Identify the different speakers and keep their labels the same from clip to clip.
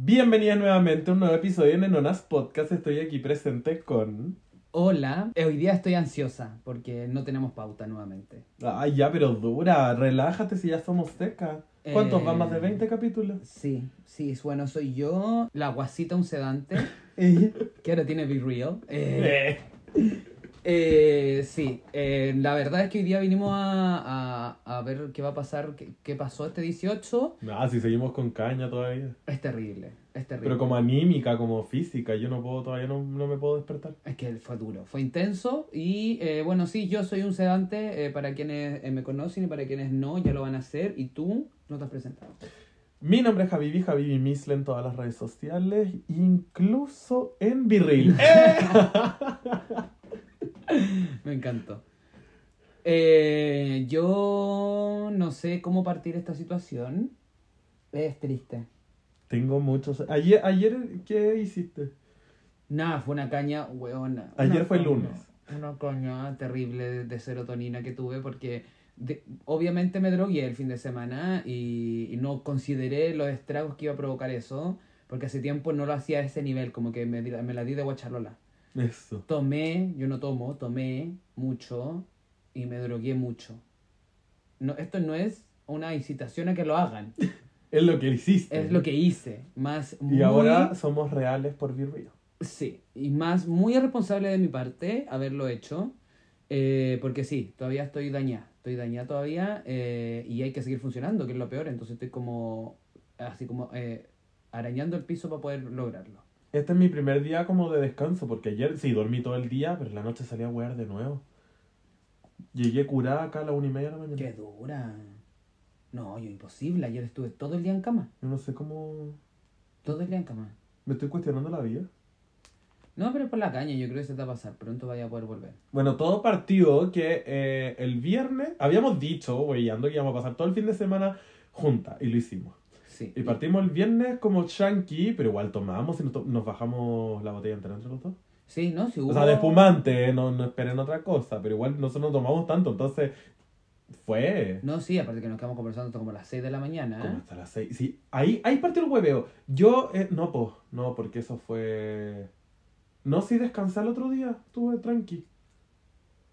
Speaker 1: Bienvenidas nuevamente a un nuevo episodio de Nenonas Podcast. Estoy aquí presente con.
Speaker 2: Hola, Eh, hoy día estoy ansiosa porque no tenemos pauta nuevamente.
Speaker 1: Ay, ya, pero dura. Relájate si ya somos seca. ¿Cuántos
Speaker 2: Eh,
Speaker 1: van? ¿Más de 20 capítulos?
Speaker 2: Sí, sí, bueno, soy yo, la guasita un sedante, que ahora tiene Be Real. Eh,
Speaker 1: Eh.
Speaker 2: Eh, sí, eh, la verdad es que hoy día vinimos a, a- a ver qué va a pasar, qué, qué pasó este 18.
Speaker 1: Ah, si seguimos con caña todavía.
Speaker 2: Es terrible, es terrible.
Speaker 1: Pero como anímica, como física, yo no puedo, todavía no, no me puedo despertar.
Speaker 2: Es que fue duro, fue intenso y eh, bueno, sí, yo soy un sedante, eh, para quienes me conocen y para quienes no, ya lo van a hacer y tú no te has presentado.
Speaker 1: Mi nombre es Javivi, Javivi Misle en todas las redes sociales, incluso en Virril.
Speaker 2: Me encantó. Eh, yo no sé cómo partir esta situación. Es triste.
Speaker 1: Tengo muchos. Ayer, ayer, ¿qué hiciste?
Speaker 2: Nada, fue una caña hueona.
Speaker 1: Ayer
Speaker 2: Una
Speaker 1: fue
Speaker 2: caña-
Speaker 1: lunes.
Speaker 2: Una caña terrible de, serotonina que tuve porque de- obviamente me drogué el fin de semana y, y no consideré los estragos que iba a provocar eso porque hace tiempo no lo hacía a ese nivel, como que me, me la di de guachalola.
Speaker 1: Eso.
Speaker 2: Tomé, yo no tomo, tomé mucho y me drogué mucho. No, esto no es una incitación a que lo hagan,
Speaker 1: Es lo que hiciste.
Speaker 2: es lo que hice. Más
Speaker 1: Y
Speaker 2: muy,
Speaker 1: ahora somos reales por Virril.
Speaker 2: Sí, y más muy irresponsable de mi parte haberlo hecho, eh, porque sí, todavía estoy dañada, estoy dañada todavía eh, y hay que seguir funcionando, que es lo peor, entonces estoy como, así como eh, arañando el piso para poder lograrlo.
Speaker 1: Este es mi primer día como de descanso, porque ayer sí dormí todo el día, pero en la noche salí a huear de nuevo. Llegué curada acá a la una y media de la mañana.
Speaker 2: ¡Qué dura! No, yo imposible, ayer estuve todo el día en cama,
Speaker 1: Yo no sé cómo...
Speaker 2: todo el día en cama.
Speaker 1: Me estoy cuestionando la vida.
Speaker 2: No, pero es por la caña, yo creo que se te va a pasar, pronto vaya a poder volver.
Speaker 1: Bueno, todo partió que eh, el viernes habíamos dicho, weyando, que íbamos a pasar todo el fin de semana juntas, y lo hicimos.
Speaker 2: Sí.
Speaker 1: Y partimos el viernes como chunky, pero igual tomamos y nos, to- nos bajamos la botella entera entre los dos.
Speaker 2: Sí, ¿no? Si hubo...
Speaker 1: O sea, de espumante, no, no esperen otra cosa, pero igual nosotros no tomamos tanto, entonces fue
Speaker 2: No, sí, aparte que nos quedamos conversando hasta como a las 6 de la mañana.
Speaker 1: como hasta las seis. Sí, ahí, ahí partió el hueveo. Yo, eh, no, po, no, porque eso fue... No, sí descansé el otro día, estuve tranqui.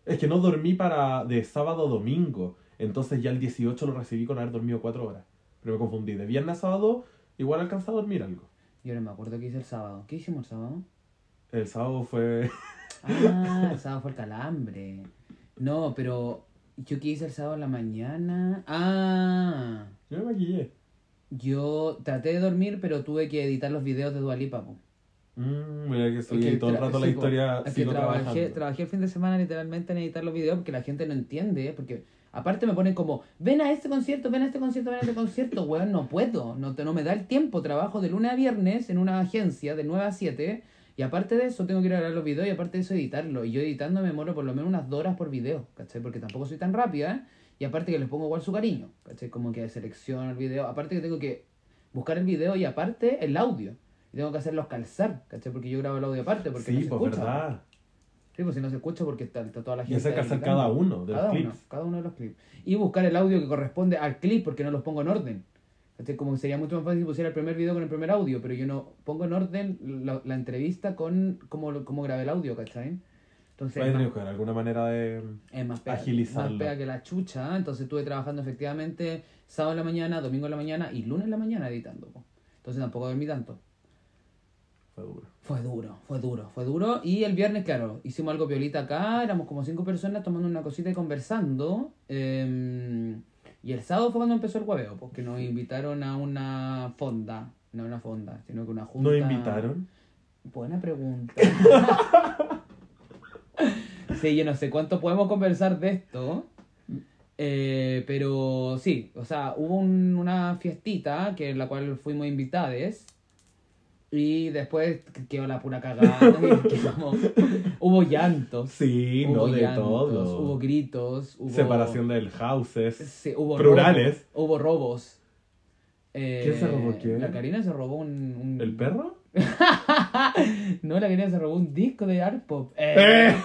Speaker 1: Es que no dormí para de sábado a domingo, entonces ya el 18 lo recibí con haber dormido cuatro horas. Pero me confundí, de viernes a sábado igual alcancé a dormir algo.
Speaker 2: Yo no me acuerdo qué hice el sábado. ¿Qué hicimos el sábado?
Speaker 1: El sábado fue...
Speaker 2: Ah, el sábado fue el calambre. No, pero yo qué hice el sábado en la mañana. Ah,
Speaker 1: Yo me maquillé.
Speaker 2: yo traté de dormir, pero tuve que editar los videos de Dualipa.
Speaker 1: Mm, mira que estoy
Speaker 2: Es que
Speaker 1: todo el rato la
Speaker 2: sí,
Speaker 1: historia
Speaker 2: Es que
Speaker 1: sigo
Speaker 2: trabajé, trabajé el fin de semana literalmente en editar los videos porque la gente no entiende. Porque aparte me ponen como, ven a este concierto, ven a este concierto, ven a este concierto. Weón, no puedo. No, te- no me da el tiempo. Trabajo de lunes a viernes en una agencia de 9 a 7. Y aparte de eso tengo que grabar los videos y aparte de eso editarlo. Y yo editando me demoro por lo menos unas dos horas por video. ¿Cachai? Porque tampoco soy tan rápida. ¿eh? Y aparte que les pongo igual su cariño. ¿Cachai? Como que selecciono el video. Aparte que tengo que buscar el video y aparte el audio. Y tengo que hacerlos calzar, ¿cachai? Porque yo grabo el audio aparte, porque no
Speaker 1: Sí,
Speaker 2: se
Speaker 1: pues
Speaker 2: escucha.
Speaker 1: verdad.
Speaker 2: Sí, pues si no se escucha porque está, está toda la
Speaker 1: Y
Speaker 2: gente.
Speaker 1: hacer
Speaker 2: gritando.
Speaker 1: cada uno de los
Speaker 2: cada
Speaker 1: clips.
Speaker 2: Uno, cada uno de los clips. Y buscar el audio que corresponde al clip porque no los pongo en orden. ¿Cachai? Como sería mucho más fácil si pusiera el primer video con el primer audio, pero yo no pongo en orden la, la entrevista con cómo, cómo grabé el audio, ¿cachai? Entonces,
Speaker 1: Voy a
Speaker 2: es
Speaker 1: tener
Speaker 2: más,
Speaker 1: que buscar alguna manera de...
Speaker 2: es más pega,
Speaker 1: agilizarlo.
Speaker 2: más pega que la chucha. Entonces estuve trabajando efectivamente sábado en la mañana, domingo en la mañana y lunes en la mañana editando. po. Entonces tampoco dormí tanto.
Speaker 1: Fue duro.
Speaker 2: Fue duro, fue duro, fue duro. Y el viernes, claro, hicimos algo piolita acá, éramos como cinco personas tomando una cosita y conversando. eh, y el sábado fue cuando empezó el hueveo, porque nos invitaron a una fonda. No una fonda, sino que una junta.
Speaker 1: ¿Nos invitaron?
Speaker 2: Buena pregunta. sí, yo no sé cuánto podemos conversar de esto. eh, pero sí, o sea, hubo un- una fiestita que en la cual fuimos invitades. Y después quedó la pura cagada. y quedamos- hubo llantos.
Speaker 1: Sí,
Speaker 2: hubo
Speaker 1: no, de
Speaker 2: llantos,
Speaker 1: todo.
Speaker 2: Hubo gritos. Hubo,
Speaker 1: Separación del houses.
Speaker 2: Sí, hubo
Speaker 1: Plurales.
Speaker 2: robos, hubo robos. Eh,
Speaker 1: ¿Quién se robó quién?
Speaker 2: La Karina se robó un. un-
Speaker 1: ¿El perro?
Speaker 2: no, la Karina se robó un disco de art pop. Eh.
Speaker 1: ¡Eh!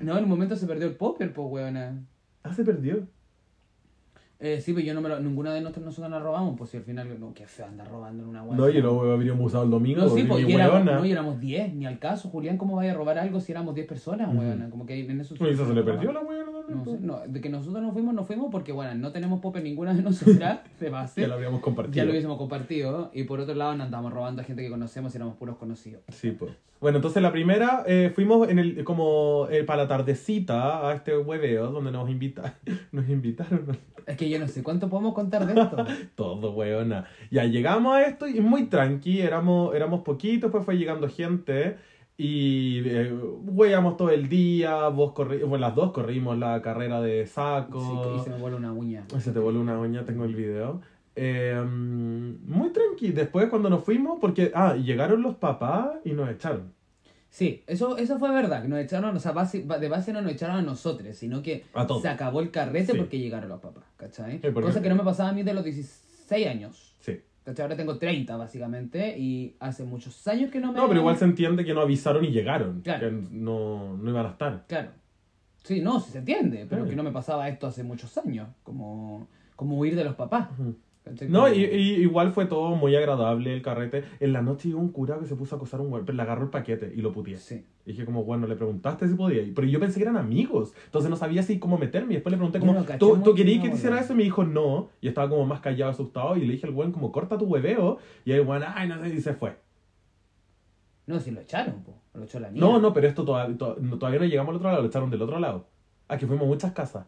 Speaker 2: No, en un momento se perdió el popper, pues, weona.
Speaker 1: Ah, se perdió.
Speaker 2: Eh, sí, pero yo no me lo, ninguna de nosotros, nosotros nos robamos, pues si al final, no, qué feo andar robando en una weá.
Speaker 1: No, y lo habríamos usado el domingo.
Speaker 2: No, sí, pues y éramos, no, y éramos 10, ni al caso. Julián, ¿cómo vaya a robar algo si éramos 10 personas,
Speaker 1: Ujú.
Speaker 2: weón? Como que en eso...
Speaker 1: Pues eso se le perdió la hueona
Speaker 2: No, sé, no, de que nosotros nos fuimos, nos fuimos porque, bueno, no tenemos pope ninguna de nosotras de base.
Speaker 1: Ya lo habíamos compartido.
Speaker 2: Ya lo hubiésemos compartido. Y por otro lado, no andamos robando a gente que conocemos y éramos puros conocidos.
Speaker 1: Sí, pues. Bueno, entonces la primera, eh, fuimos en el, como eh, para la tardecita a este hueveo donde nos invita, nos invitaron
Speaker 2: Es que yo no sé cuánto podemos contar de esto.
Speaker 1: todo, weona. Ya llegamos a esto y muy tranqui, éramos, éramos poquitos, pues fue llegando gente y eh, todo el día, vos corri bueno, las dos corrimos la carrera de saco.
Speaker 2: Sí, y se me vuelve una uña.
Speaker 1: Se te voló una uña, tengo el video. Eh, muy tranqui. Después cuando nos fuimos, porque, ah, llegaron los papás y nos echaron.
Speaker 2: Sí, eso, eso fue verdad, que nos echaron, o sea, base- de base no nos echaron a nosotros, sino que se acabó el carrete
Speaker 1: Sí.
Speaker 2: porque llegaron los papás, ¿cachai?
Speaker 1: Sí, porque-
Speaker 2: Cosa que no me pasaba a mí de los 16 años. Ahora tengo 30, básicamente, y hace muchos años que no me...
Speaker 1: No, pero igual se entiende que no avisaron y llegaron.
Speaker 2: Claro.
Speaker 1: Que no, no iban a estar.
Speaker 2: Claro. Sí, no, sí se entiende, pero
Speaker 1: Sí.
Speaker 2: que no me pasaba esto hace muchos años, como, como huir de los papás.
Speaker 1: No, y, y igual fue todo muy agradable el carrete. En la noche llegó un cura que se puso a acosar a un pero le agarró el paquete y lo puteé.
Speaker 2: Sí.
Speaker 1: Y dije como, bueno, le preguntaste si podía. Pero yo pensé que eran amigos. Entonces no sabía si cómo meterme. Y después le pregunté como, ¿tú, ¿tú querías que te hiciera eso? Y me dijo, no. Y estaba como más callado, asustado. Y le dije al güey como, corta tu hueveo. Y el güey, ay, no sé, y se fue.
Speaker 2: No, si lo echaron, po. lo echó la niña.
Speaker 1: No, no, pero esto todavía, todavía no llegamos al otro lado, lo echaron del otro lado. Aquí fuimos a muchas casas.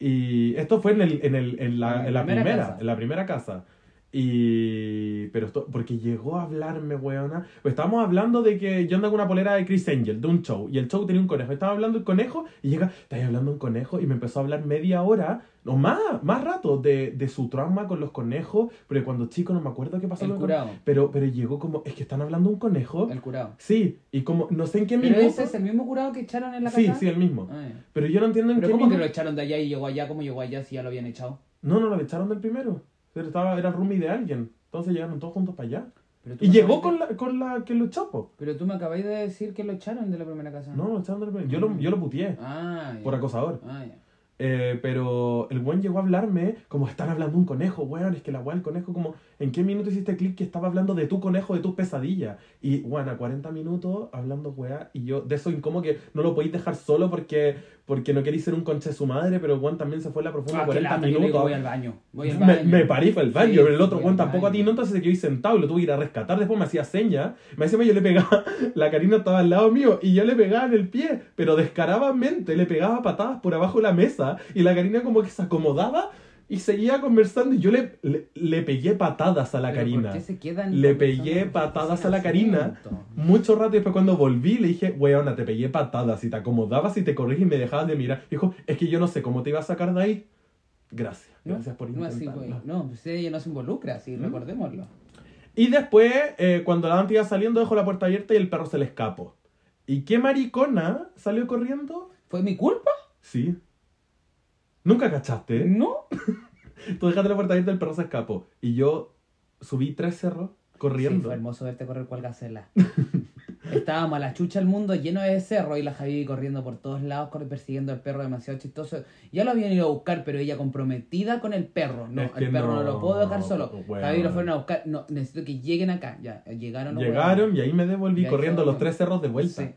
Speaker 1: Y esto fue en, el, en, el, en, la,
Speaker 2: En la primera
Speaker 1: en la primera casa. Y... Pero esto, porque llegó a hablarme, weona. Pues estábamos hablando de que yo ando con una polera de Chris Angel, de un show, y el show tenía un conejo. Estaba hablando el conejo, y llega, estáis hablando un conejo, y me empezó a hablar media hora, no más, más rato, de, de su trauma con los conejos, pero cuando chico no me acuerdo qué pasó.
Speaker 2: El
Speaker 1: con-
Speaker 2: curado.
Speaker 1: Pero, pero llegó como, es que están hablando un conejo.
Speaker 2: El curado.
Speaker 1: Sí, y como, no sé en qué
Speaker 2: ¿Pero
Speaker 1: minuto.
Speaker 2: ese es el mismo curado que echaron en la
Speaker 1: Sí,
Speaker 2: casa?
Speaker 1: sí, el mismo.
Speaker 2: Ah.
Speaker 1: Pero yo no entiendo en
Speaker 2: ¿Pero
Speaker 1: qué
Speaker 2: cómo que
Speaker 1: minuto.
Speaker 2: lo echaron de allá y llegó allá? ¿Cómo llegó allá si ya lo habían echado?
Speaker 1: No, no, lo echaron del primero. Pero estaba, era roomie de alguien. Entonces llegaron todos juntos para allá. Y llegó con
Speaker 2: de-
Speaker 1: la, con la que lo echó.
Speaker 2: Pero tú me acabáis de decir que lo echaron de la primera casa.
Speaker 1: No, lo echaron del primero. Yo lo, yo lo puteé
Speaker 2: Ah,
Speaker 1: por acosador.
Speaker 2: Ah, ya.
Speaker 1: Eh, pero el buen llegó a hablarme como están hablando un conejo, weón. Es que la weá del conejo, como, ¿en qué minuto hiciste clic que estaba hablando de tu conejo, de tus pesadillas? Y, a 40 minutos hablando weá. Y yo, de eso, como que no lo podéis dejar solo porque, porque no queréis ser un conche de su madre, pero weón también se fue a la profunda
Speaker 2: Ah, qué
Speaker 1: 40
Speaker 2: lata, yo le
Speaker 1: minutos.
Speaker 2: digo, voy al baño. Voy al
Speaker 1: Me,
Speaker 2: baño.
Speaker 1: me y fue al baño,
Speaker 2: Sí,
Speaker 1: pero el otro Juan tampoco a ti, no, entonces se quedó sentado lo tuve que ir a rescatar. Después me hacía señas, me hacía yo le pegaba, la Karina estaba al lado mío y yo le pegaba en el pie, pero descaradamente le pegaba patadas por abajo de la mesa y la Karina como que se acomodaba y seguía conversando y yo le, le, le pegué patadas a la
Speaker 2: Pero
Speaker 1: Karina.
Speaker 2: ¿por qué se quedan
Speaker 1: Le pegué patadas a la Karina. Mucho rato y después cuando volví le dije, weona, te pegué patadas y te acomodabas y te corrís y me dejabas de mirar. Dijo, es que yo no sé cómo te iba a sacar de ahí. Gracias,
Speaker 2: No,
Speaker 1: gracias por
Speaker 2: no, así,
Speaker 1: intentarlo.
Speaker 2: güey. no, pues ella no se involucra, sí,
Speaker 1: ¿Mm?
Speaker 2: recordémoslo.
Speaker 1: Y después, eh, cuando la Dante iba saliendo, dejó la puerta abierta y el perro se le escapó. ¿Y qué maricona salió corriendo?
Speaker 2: ¿Fue mi culpa?
Speaker 1: Sí. ¿Nunca cachaste?
Speaker 2: No.
Speaker 1: Tú dejaste la puerta abierta el perro se escapó. Y yo subí tres cerros
Speaker 2: Sí,
Speaker 1: corriendo.
Speaker 2: fue hermoso verte correr cual gacela. Estábamos a la chucha el mundo lleno de cerro y la Javi corriendo por todos lados, persiguiendo al perro demasiado chistoso. Ya lo habían ido a buscar, pero ella comprometida con el perro. No,
Speaker 1: Es que
Speaker 2: el perro no,
Speaker 1: no,
Speaker 2: lo puedo dejar solo.
Speaker 1: weón.
Speaker 2: Javi lo fueron a buscar. No, necesito que lleguen acá. Ya, llegaron.
Speaker 1: Llegaron y ahí me devolví
Speaker 2: Y
Speaker 1: corriendo los tres cerros de vuelta.
Speaker 2: Sí.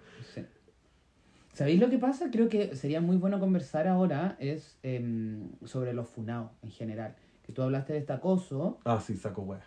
Speaker 2: ¿Sabéis lo que pasa? Creo que sería muy bueno conversar ahora es em, sobre los funados en general. Que tú hablaste de este acoso.
Speaker 1: Ah, sí, saco wea.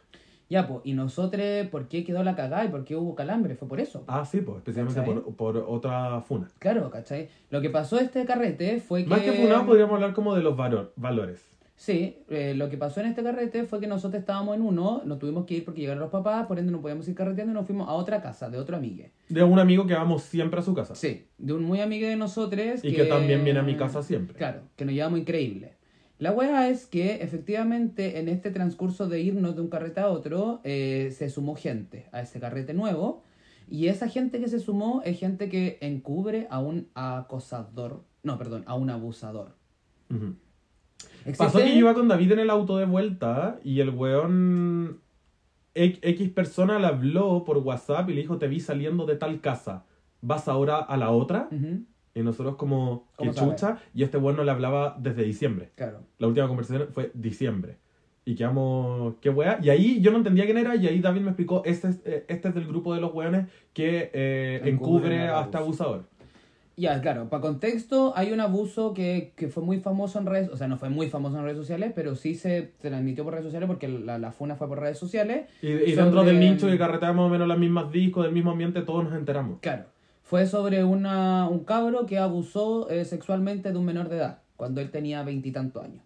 Speaker 2: Ya, pues, y nosotros, ¿por qué quedó la cagada y por qué hubo calambre? Fue por eso.
Speaker 1: Ah, sí, pues, especialmente por, por otra funa.
Speaker 2: Claro, ¿cachai? Lo que pasó este carrete fue que...
Speaker 1: Más que funado, podríamos hablar como de los valor- valores.
Speaker 2: Sí, eh, lo que pasó en este carrete fue que nosotros estábamos en uno, nos tuvimos que ir porque llegaron los papás, por ende no podíamos ir carreteando y nos fuimos a otra casa de otro amigue.
Speaker 1: De un amigo que vamos siempre a su casa.
Speaker 2: Sí, de un muy amigo de nosotros.
Speaker 1: Y que también viene a mi casa siempre.
Speaker 2: Claro, que nos llevamos increíble. La wea es que efectivamente en este transcurso de irnos de un carrete a otro, eh, se sumó gente a ese carrete nuevo. Y esa gente que se sumó es gente que encubre a un acosador. No, perdón, a un abusador. Existe-
Speaker 1: Pasó que yo iba con David en el auto de vuelta y el weón X persona le habló por WhatsApp y le dijo, te vi saliendo de tal casa, ¿vas ahora a la otra? Y nosotros como, que chucha, y este weón no le hablaba desde diciembre.
Speaker 2: Claro.
Speaker 1: La última conversación fue diciembre. Y quedamos, qué wea. Y ahí yo no entendía quién era, y ahí David me explicó, este es, eh, este es del grupo de los weones que eh, encubre
Speaker 2: al
Speaker 1: a este abusador.
Speaker 2: Ya, claro, para contexto, hay un abuso que, que fue muy famoso en redes, o sea, no fue muy famoso en redes sociales, pero sí se transmitió por redes sociales porque la, la funa fue por redes sociales.
Speaker 1: Y, y
Speaker 2: Sobre-
Speaker 1: dentro del nicho que carreteamos más o menos las mismas discos, del mismo ambiente, todos nos enteramos.
Speaker 2: Claro, fue sobre una, un cabro que abusó eh, sexualmente de un menor de edad, cuando él tenía veintitantos años.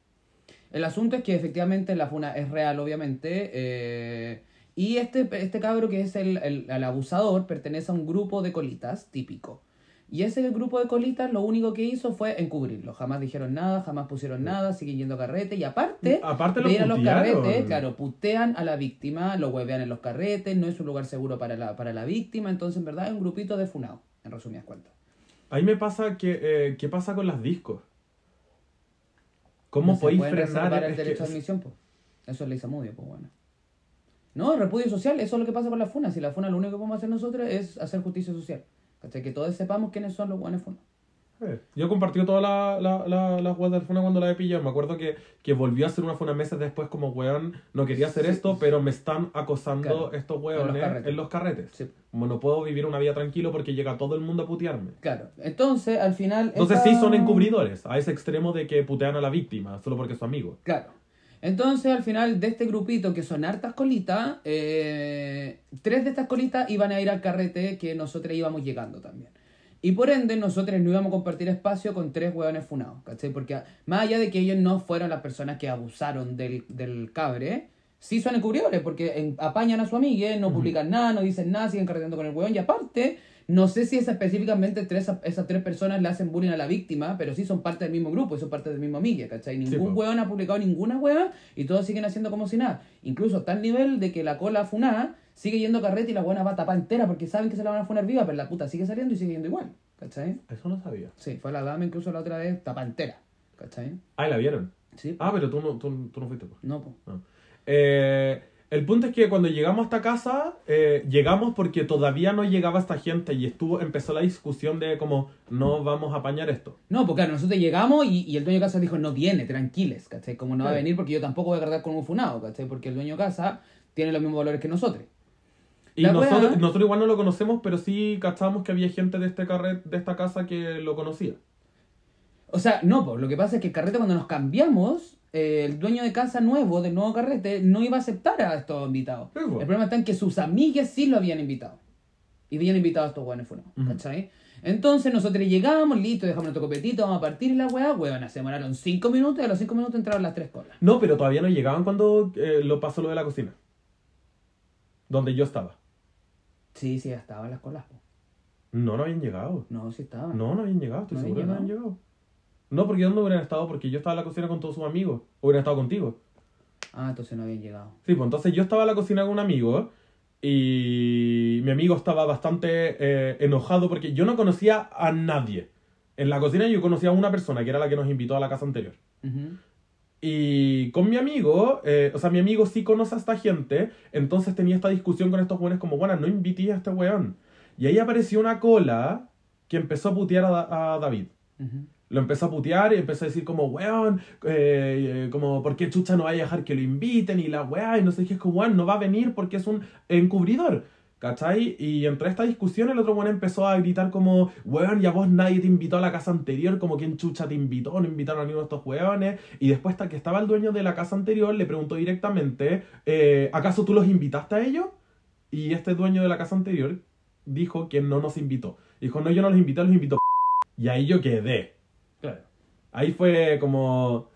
Speaker 2: El asunto es que efectivamente la funa es real, obviamente, eh, y este, este cabro que es el, el, el abusador pertenece a un grupo de colitas típico. Y ese grupo de colitas lo único que hizo fue encubrirlo. Jamás dijeron nada, jamás pusieron nada, siguen yendo a carrete. Y aparte,
Speaker 1: Aparte
Speaker 2: de
Speaker 1: los
Speaker 2: ir a los carretes, claro, putean a la víctima, lo huevean en los carretes, no es un lugar seguro para la, para la víctima. Entonces, en verdad, es un grupito de funado, en resumidas cuentas.
Speaker 1: Ahí me pasa que, eh, ¿qué pasa con las discos? ¿Cómo
Speaker 2: No
Speaker 1: podéis frenar?
Speaker 2: el
Speaker 1: que-
Speaker 2: derecho de admisión. Eso es ley Samudio, pues bueno. No, repudio social, eso es lo que pasa con la funa. Si la funa lo único que podemos hacer nosotros es hacer justicia social. ¿Cachai? Que todos sepamos quiénes son los buenos funas.
Speaker 1: Eh, Yo compartí todas las la, la, las weas del Funa cuando la he pillado. Me acuerdo que, que volvió a hacer una Funa meses después como weón. No quería hacer
Speaker 2: Sí.
Speaker 1: esto, pero me están acosando
Speaker 2: Claro.
Speaker 1: estos
Speaker 2: En
Speaker 1: weones
Speaker 2: los carretes.
Speaker 1: en los carretes.
Speaker 2: Sí.
Speaker 1: Como no puedo vivir una vida tranquilo porque llega todo el mundo a putearme.
Speaker 2: Claro. Entonces, al final.
Speaker 1: Entonces
Speaker 2: esta-
Speaker 1: sí son encubridores, a ese extremo de que putean a la víctima, solo porque es su amigo.
Speaker 2: Claro. Entonces, al final de este grupito, que son hartas colitas, eh, tres de estas colitas iban a ir al carrete que nosotros íbamos llegando también. Y por ende, nosotros no íbamos a compartir espacio con tres hueones funados, ¿cachai? Porque más allá de que ellos no fueron las personas que abusaron del, del cabre, sí son encubridores, porque en- apañan a su amiga, no publican nada, no dicen nada, siguen carreteando con el hueón. Y aparte, no sé si esa, específicamente tres, esas tres personas le hacen bullying a la víctima, pero sí son parte del mismo grupo y son parte del mismo amiga, ¿cachai? Ningún
Speaker 1: po.
Speaker 2: hueón ha publicado ninguna hueá y todos siguen haciendo como si nada. Incluso está al nivel de que la cola funada sigue yendo a carrete y la buena va a tapar entera porque saben que se la van a funar viva, pero la puta sigue saliendo y sigue yendo igual, ¿cachai?
Speaker 1: Eso no sabía.
Speaker 2: Sí, fue la dama incluso la otra vez tapa entera, ¿cachai?
Speaker 1: Ah, ¿y la vieron.
Speaker 2: Sí,
Speaker 1: Ah, pero tú no, tú, tú no fuiste. pues.
Speaker 2: no, po.
Speaker 1: No. Eh, el punto es que cuando llegamos a esta casa, eh, llegamos porque todavía no llegaba esta gente y estuvo empezó la discusión de como no vamos a apañar esto.
Speaker 2: No, porque claro, nosotros llegamos y, y el dueño de casa dijo, no viene, tranquiles, ¿cachai? Como no va a venir porque yo tampoco voy a cargar con un funado, ¿cachai? Porque el dueño de casa tiene los mismos valores que nosotros.
Speaker 1: Y nosotros,
Speaker 2: wea-
Speaker 1: nosotros igual no lo conocemos, pero sí cachábamos que había gente de este carret, de esta casa que lo conocía.
Speaker 2: O sea, no, pues lo que pasa es que el carrete cuando nos cambiamos, eh, el dueño de casa nuevo, del nuevo carrete, no iba a aceptar a estos invitados.
Speaker 1: Sí, po.
Speaker 2: El problema está en que sus amigas sí lo habían invitado. Y habían invitado a estos buenos funados,
Speaker 1: Ujú.
Speaker 2: ¿cachai? Entonces nosotros llegamos, listo, dejamos nuestro copetito, vamos a partir la weá, weón, se demoraron cinco minutos y a los cinco minutos entraron las tres colas.
Speaker 1: No, pero todavía no llegaban cuando eh, lo pasó lo de la cocina. Donde yo estaba.
Speaker 2: Sí, sí, ya estaban las colas, po.
Speaker 1: No, no habían llegado.
Speaker 2: No, sí estaban.
Speaker 1: No, no habían llegado, estoy
Speaker 2: ¿No
Speaker 1: seguro que no habían llegado. No, porque ¿dónde hubieran estado? Porque yo estaba en la cocina con todos sus amigos. Hubieran estado contigo.
Speaker 2: Ah, entonces no habían llegado.
Speaker 1: Sí, pues entonces yo estaba en la cocina con un amigo y mi amigo estaba bastante eh, enojado porque yo no conocía a nadie. En la cocina yo conocía a una persona que era la que nos invitó a la casa anterior. Y con mi amigo, eh, o sea, mi amigo sí conoce a esta gente, entonces tenía esta discusión con estos weones como, bueno, no invité a este weón. Y ahí apareció una cola que empezó a putear a, Da- a David.
Speaker 2: Ujú.
Speaker 1: Lo empezó a putear y empezó a decir como, weón, eh, eh, como, ¿por qué chucha no va a dejar que lo inviten? Y la weá, y no sé qué, es como, weón, no va a venir porque es un encubridor. ¿Cachai? Y entre esta discusión el otro weón empezó a gritar como, weón, ya vos nadie te invitó a la casa anterior, como quién chucha te invitó, no invitaron a ninguno de estos weones. Y después hasta que estaba el dueño de la casa anterior le preguntó directamente, eh, ¿acaso tú los invitaste a ellos? Y este dueño de la casa anterior dijo que no nos invitó. Dijo, no, yo no los invité, los invitó. Y ahí yo quedé. Ahí fue como.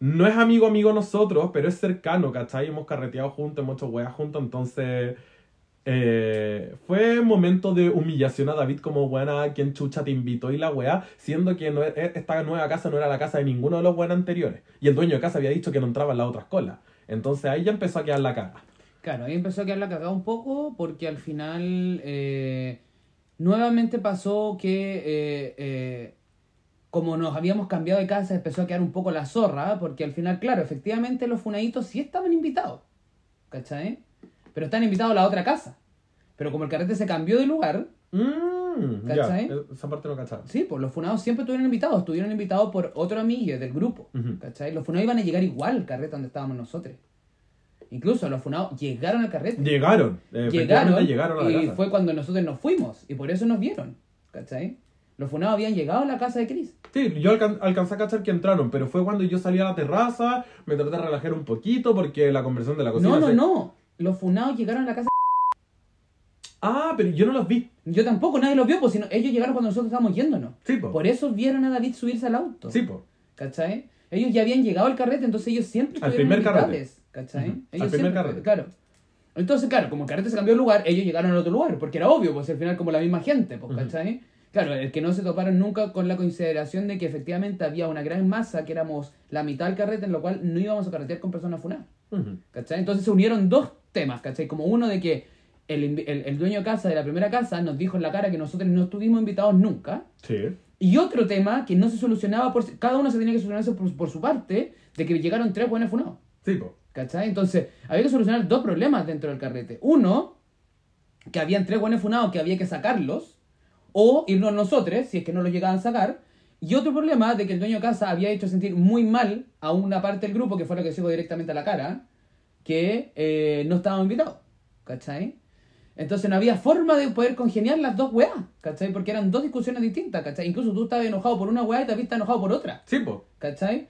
Speaker 1: No es amigo amigo nosotros, pero es cercano, ¿cachai? Hemos carreteado juntos, hemos hecho weas juntos, entonces. eh, fue momento de humillación a David como buena quien chucha te invitó y la wea, siendo que no e- esta nueva casa no era la casa de ninguno de los buenos anteriores. Y el dueño de casa había dicho que no entraba en las otras colas. Entonces ahí ya empezó a quedar la caga.
Speaker 2: Claro, ahí empezó a quedar la cagada un poco porque al final eh, nuevamente pasó que eh, eh, como nos habíamos cambiado de casa empezó a quedar un poco la zorra porque al final, claro, efectivamente los funaditos sí estaban invitados, ¿cachai? Pero están invitados a la otra casa. Pero como el carrete se cambió de lugar,
Speaker 1: Mm, ya,
Speaker 2: ¿Cachai?
Speaker 1: esa parte no cachaba.
Speaker 2: Sí, pues los funados siempre estuvieron invitados, estuvieron invitados por otro amigo del grupo. ¿cachai? Los funados iban a llegar igual al carrete donde estábamos nosotros. Incluso los funados llegaron al carrete.
Speaker 1: Llegaron, eh,
Speaker 2: llegaron,
Speaker 1: llegaron a la
Speaker 2: y
Speaker 1: casa.
Speaker 2: fue cuando nosotros nos fuimos y por eso nos vieron, ¿cachai? Los funados habían llegado a la casa de Chris.
Speaker 1: Sí, yo alcan- alcancé a cachar que entraron, pero fue cuando yo salí a la terraza, me traté de relajar un poquito porque la conversión de la cocina...
Speaker 2: No, no,
Speaker 1: se-
Speaker 2: no. Los funados llegaron a la casa.
Speaker 1: Ah, pero yo no los vi.
Speaker 2: Yo tampoco, nadie los vio, pues sino ellos llegaron cuando nosotros estábamos yéndonos.
Speaker 1: Sí, po.
Speaker 2: Por eso vieron a David subirse al auto.
Speaker 1: Sí, po.
Speaker 2: ¿Cachai? Ellos ya habían llegado al carrete, entonces ellos siempre
Speaker 1: Al primer carrete.
Speaker 2: ¿Cachai? Ellos
Speaker 1: al primer
Speaker 2: siempre,
Speaker 1: carrete.
Speaker 2: Claro. Entonces, claro, como el carrete se cambió de lugar, ellos llegaron al otro lugar, porque era obvio, pues al final como la misma gente, pues. ¿cachai? Claro, el que no se toparon nunca con la consideración de que efectivamente había una gran masa, que éramos la mitad del carrete, en lo cual no íbamos a carretear con personas funadas.
Speaker 1: Ujú.
Speaker 2: ¿Cachai? Entonces se unieron dos temas, ¿cachai? Como uno de que el, el, el dueño de casa de la primera casa nos dijo en la cara que nosotros no estuvimos invitados nunca.
Speaker 1: Sí.
Speaker 2: Y otro tema que no se solucionaba, por, cada uno se tenía que solucionar eso por, por su parte, de que llegaron tres buenos funados. ¿Cachai? Entonces, había que solucionar dos problemas dentro del carrete. Uno, que habían tres buenos funados que había que sacarlos, o irnos nosotros, si es que no los llegaban a sacar. Y otro problema de que el dueño de casa había hecho sentir muy mal a una parte del grupo, que fue lo que se directamente a la cara, que eh, no estábamos invitados. ¿Cachai? Entonces no había forma de poder congeniar las dos weas, ¿cachai? Porque eran dos discusiones distintas, ¿cachai? Incluso tú estabas enojado por una wea y David está enojado por otra,
Speaker 1: Sí, po.
Speaker 2: ¿cachai?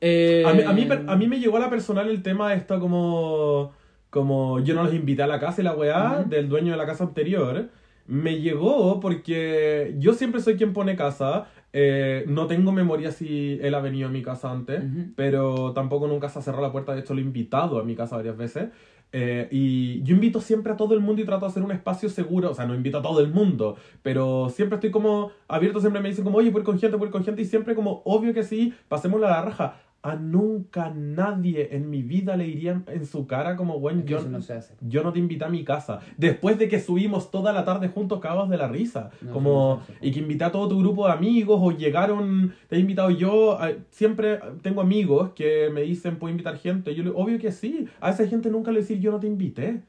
Speaker 2: Eh,
Speaker 1: A mí, a, mí, per- a mí me llegó a la personal el tema de esto como... Como yo no los invité a la casa y la weá
Speaker 2: Ujú.
Speaker 1: del dueño de la casa anterior. Me llegó porque yo siempre soy quien pone casa. eh, no tengo memoria si él ha venido a mi casa antes, pero tampoco nunca se ha cerrado la puerta. De hecho, lo he invitado a mi casa varias veces. Eh, y yo invito siempre a todo el mundo y trato de hacer un espacio seguro. O sea, no invito a todo el mundo, pero siempre estoy como abierto. Siempre me dicen como, oye, ir con gente, ir con gente. Y siempre como, obvio que sí, pasémosla a la raja. A nunca nadie en mi vida le iría en su cara como, bueno, yo,
Speaker 2: no se hace.
Speaker 1: yo no te invité a mi casa. Después de que subimos toda la tarde juntos cagados de la risa.
Speaker 2: No,
Speaker 1: como,
Speaker 2: no
Speaker 1: y que invité a todo tu grupo de amigos o llegaron, te he invitado yo. a- siempre tengo amigos que me dicen, ¿puedo invitar gente? Yo le obvio que sí. A esa gente nunca le decir, yo no te invité.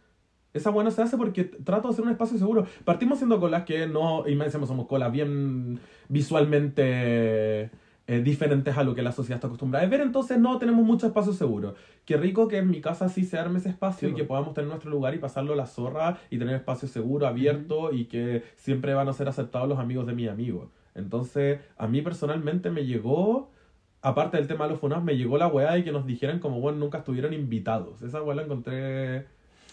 Speaker 1: Esa buena se hace porque trato de hacer un espacio seguro. Partimos siendo colas que no, y me decimos, somos colas bien visualmente eh, diferentes a lo que la sociedad está acostumbrada a ver, entonces no tenemos mucho espacio seguro. Qué rico que en mi casa sí se arme ese espacio
Speaker 2: Sí,
Speaker 1: y que
Speaker 2: po.
Speaker 1: podamos tener nuestro lugar y pasarlo la zorra y tener espacio seguro, abierto y que siempre van a ser aceptados los amigos de mis amigos. Entonces, a mí personalmente me llegó, aparte del tema de los funados, me llegó la weá de que nos dijeran como, bueno, nunca estuvieron invitados. Esa weá la encontré...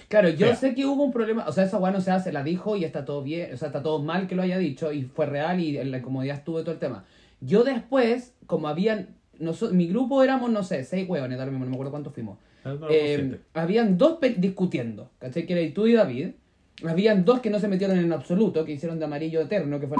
Speaker 2: Claro, yo
Speaker 1: Fea.
Speaker 2: sé que hubo un problema, o sea, esa weá no se hace, la dijo y está todo bien, o sea, está todo mal que lo haya dicho y fue real y en la incomodidad estuvo todo el tema. Yo después, como habían, noso- mi grupo éramos, no sé, seis hueones, da lo mismo, no me acuerdo cuántos fuimos.
Speaker 1: Ah, no,
Speaker 2: Eh, habían dos discutiendo, ¿cachai? Que era tú y David. Habían dos que no se metieron en absoluto, que hicieron de amarillo eterno, que fue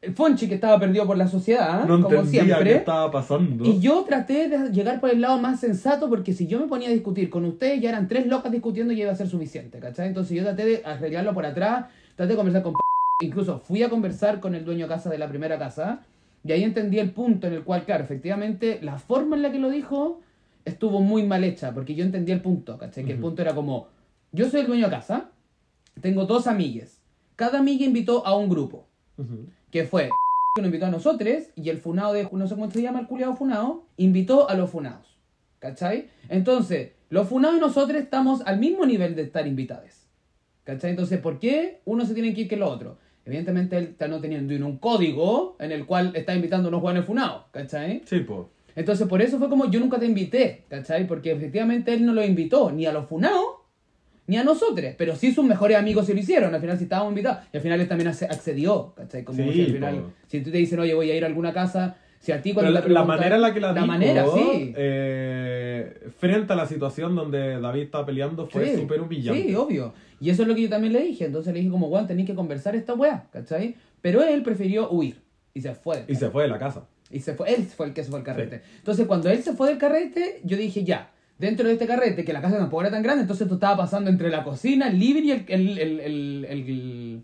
Speaker 2: el Fonchi que estaba perdido por la sociedad,
Speaker 1: no
Speaker 2: como
Speaker 1: entendía
Speaker 2: siempre.
Speaker 1: qué estaba pasando.
Speaker 2: Y yo traté de llegar por el lado más sensato porque si yo me ponía a discutir con ustedes ya eran tres locas discutiendo y iba a ser suficiente, ¿cachai? Entonces yo traté de arreglarlo por atrás, traté de conversar con incluso fui a conversar con el dueño de casa de la primera casa y ahí entendí el punto en el cual, claro, efectivamente la forma en la que lo dijo estuvo muy mal hecha porque yo entendí el punto, ¿cachai? Que el punto era como, yo soy el dueño de casa, tengo dos amigues, cada amiga invitó a un grupo que fue que nos invitó a nosotros y el funado de, no sé cómo se llama el culiado funado, invitó a los funados. ¿Cachai? Entonces, los funados y nosotros estamos al mismo nivel de estar invitados. ¿Cachai? Entonces, ¿por qué uno se tiene que ir que el otro? Evidentemente él está no teniendo un código en el cual está invitando a unos jóvenes funados, ¿cachai?
Speaker 1: Sí, po.
Speaker 2: Entonces, por eso fue como yo nunca te invité, ¿cachai? Porque efectivamente él no lo invitó ni a los funados ni a nosotros, pero sí sus mejores amigos se lo hicieron, al final sí estábamos invitados, y al final él también acce- accedió, ¿cachai? Como
Speaker 1: Sí,
Speaker 2: si al final,
Speaker 1: po.
Speaker 2: si tú te dicen, oye, voy a ir a alguna casa, si a ti cuando
Speaker 1: la, la manera en la que la,
Speaker 2: La
Speaker 1: dijo,
Speaker 2: manera, sí.
Speaker 1: eh, frente a la situación donde David estaba peleando fue
Speaker 2: Sí,
Speaker 1: súper humillante.
Speaker 2: Sí, obvio. Y eso es lo que yo también le dije. Entonces le dije como, Juan, tenéis que conversar esta weá, ¿cachai? Pero él prefirió huir. Y se fue.
Speaker 1: y se fue de la casa.
Speaker 2: Y se fue, él fue el que se fue al carrete. Entonces, cuando él se fue del carrete, yo dije, ya, dentro de este carrete, que la casa tampoco era tan grande, entonces esto estaba pasando entre la cocina, el living y el, el, el, el,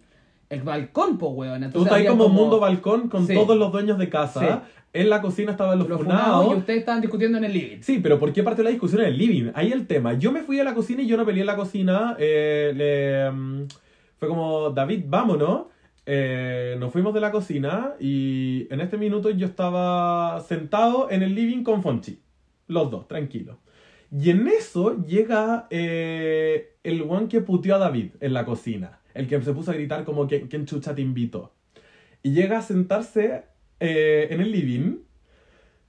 Speaker 2: el- balcón, po, weón.
Speaker 1: Tú
Speaker 2: Entonces,
Speaker 1: estás ahí
Speaker 2: había
Speaker 1: como, mundo balcón con
Speaker 2: Sí.
Speaker 1: todos los dueños de casa.
Speaker 2: Sí.
Speaker 1: En la cocina estaban los,
Speaker 2: los
Speaker 1: funados.
Speaker 2: funados y ustedes estaban discutiendo en el living.
Speaker 1: Sí, pero ¿por qué partió la discusión en el living? Ahí el tema. Yo me fui a la cocina y yo no peleé en la cocina. eh, le, mm, fue como, David, vámonos. eh, nos fuimos de la cocina y en este minuto yo estaba sentado en el living con Fonchi. Los dos, tranquilos. Y en eso llega eh, el one que puteó a David en la cocina. El que se puso a gritar como quién chucha te invitó. Y llega a sentarse eh, en el living.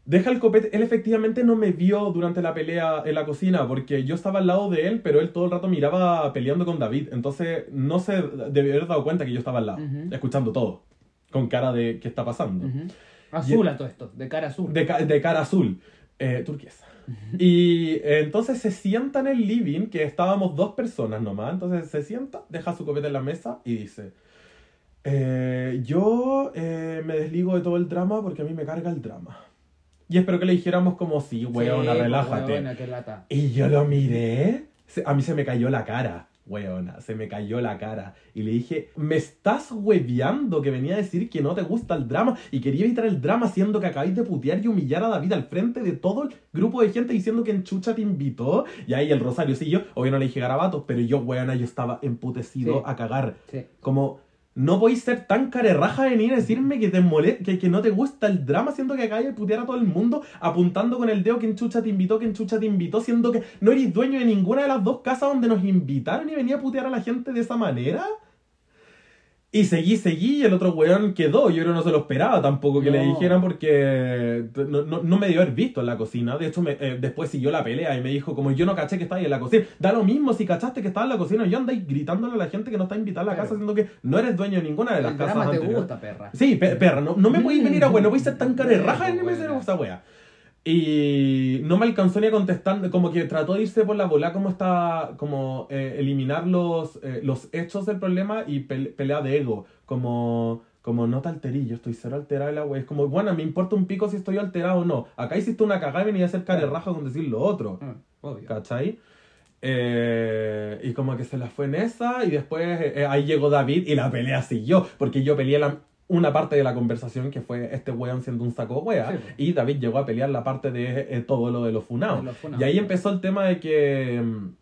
Speaker 1: Deja el copete. Él efectivamente no me vio durante la pelea en la cocina porque yo estaba al lado de él, pero él todo el rato miraba peleando con David. Entonces no se debió haber dado cuenta que yo estaba al lado,
Speaker 2: Ujú.
Speaker 1: escuchando todo. Con cara de qué está pasando.
Speaker 2: Ujú. Azul a todo esto, de cara azul.
Speaker 1: De, ca- de cara azul, eh, turquesa. Y eh, entonces se sienta en el living, que estábamos dos personas nomás. Entonces se sienta, deja su copete en la mesa y dice: eh, Yo eh, me desligo de todo el drama porque a mí me carga el drama. Y espero que le dijéramos como: Sí, weona,
Speaker 2: Sí,
Speaker 1: relájate.
Speaker 2: weona, qué lata.
Speaker 1: Y yo lo miré, a mí se me cayó la cara, weona, se me cayó la cara. Y le dije, me estás hueveando que venía a decir que no te gusta el drama y quería evitar el drama siendo que acabáis de putear y humillar a David al frente de todo el grupo de gente diciendo que en chucha te invitó. Y ahí el Rosario sí yo, obvio no le dije garabatos, pero yo, weona, yo estaba emputecido
Speaker 2: Sí.
Speaker 1: a cagar.
Speaker 2: Sí.
Speaker 1: Como, no podéis ser tan carerraja de venir a decirme que te mole que, que no te gusta el drama, siendo que acabáis de putear a todo el mundo, apuntando con el dedo que en chucha te invitó, que en chucha te invitó, siendo que no eres dueño de ninguna de las dos casas donde nos invitaron y venía a putear a la gente de esa manera. Y seguí, seguí, y el otro weón quedó. Yo creo que no se lo esperaba tampoco que le dijeran porque no, no, no me dio haber visto en la cocina. De hecho, me- eh, después siguió la pelea y me dijo, como yo no caché que ahí en la cocina. Da lo mismo si cachaste que estaba en la cocina. Yo andáis gritándole a la gente que no está invitada a la casa, siendo que no eres dueño de ninguna de las
Speaker 2: El
Speaker 1: casas
Speaker 2: drama te gusta, perra.
Speaker 1: Sí, pe- perra, no, no me podéis venir a
Speaker 2: Mm.
Speaker 1: weón, no podéis ser tan carerraja en esa wea. Y no me alcanzó ni a contestar, como que trató de irse por la bola, como está, como eh, eliminar los, eh, los hechos del problema y pel- pelea de ego, como, como no te alterí, yo estoy cero alterado, la wea. Es como, bueno, me importa un pico si estoy alterado o no. Acá hiciste una cagada y venía a ser carerraja con decir lo otro.
Speaker 2: Ah, obvio.
Speaker 1: ¿Cachai? Eh, y como que se la fue en esa y después eh, ahí llegó David y la pelea siguió, porque yo peleé la- una parte de la conversación que fue este weón siendo un saco wea
Speaker 2: Sí,
Speaker 1: y David llegó a pelear la parte de eh, todo lo de los funados.
Speaker 2: Funados.
Speaker 1: Y ahí empezó el tema de que mm,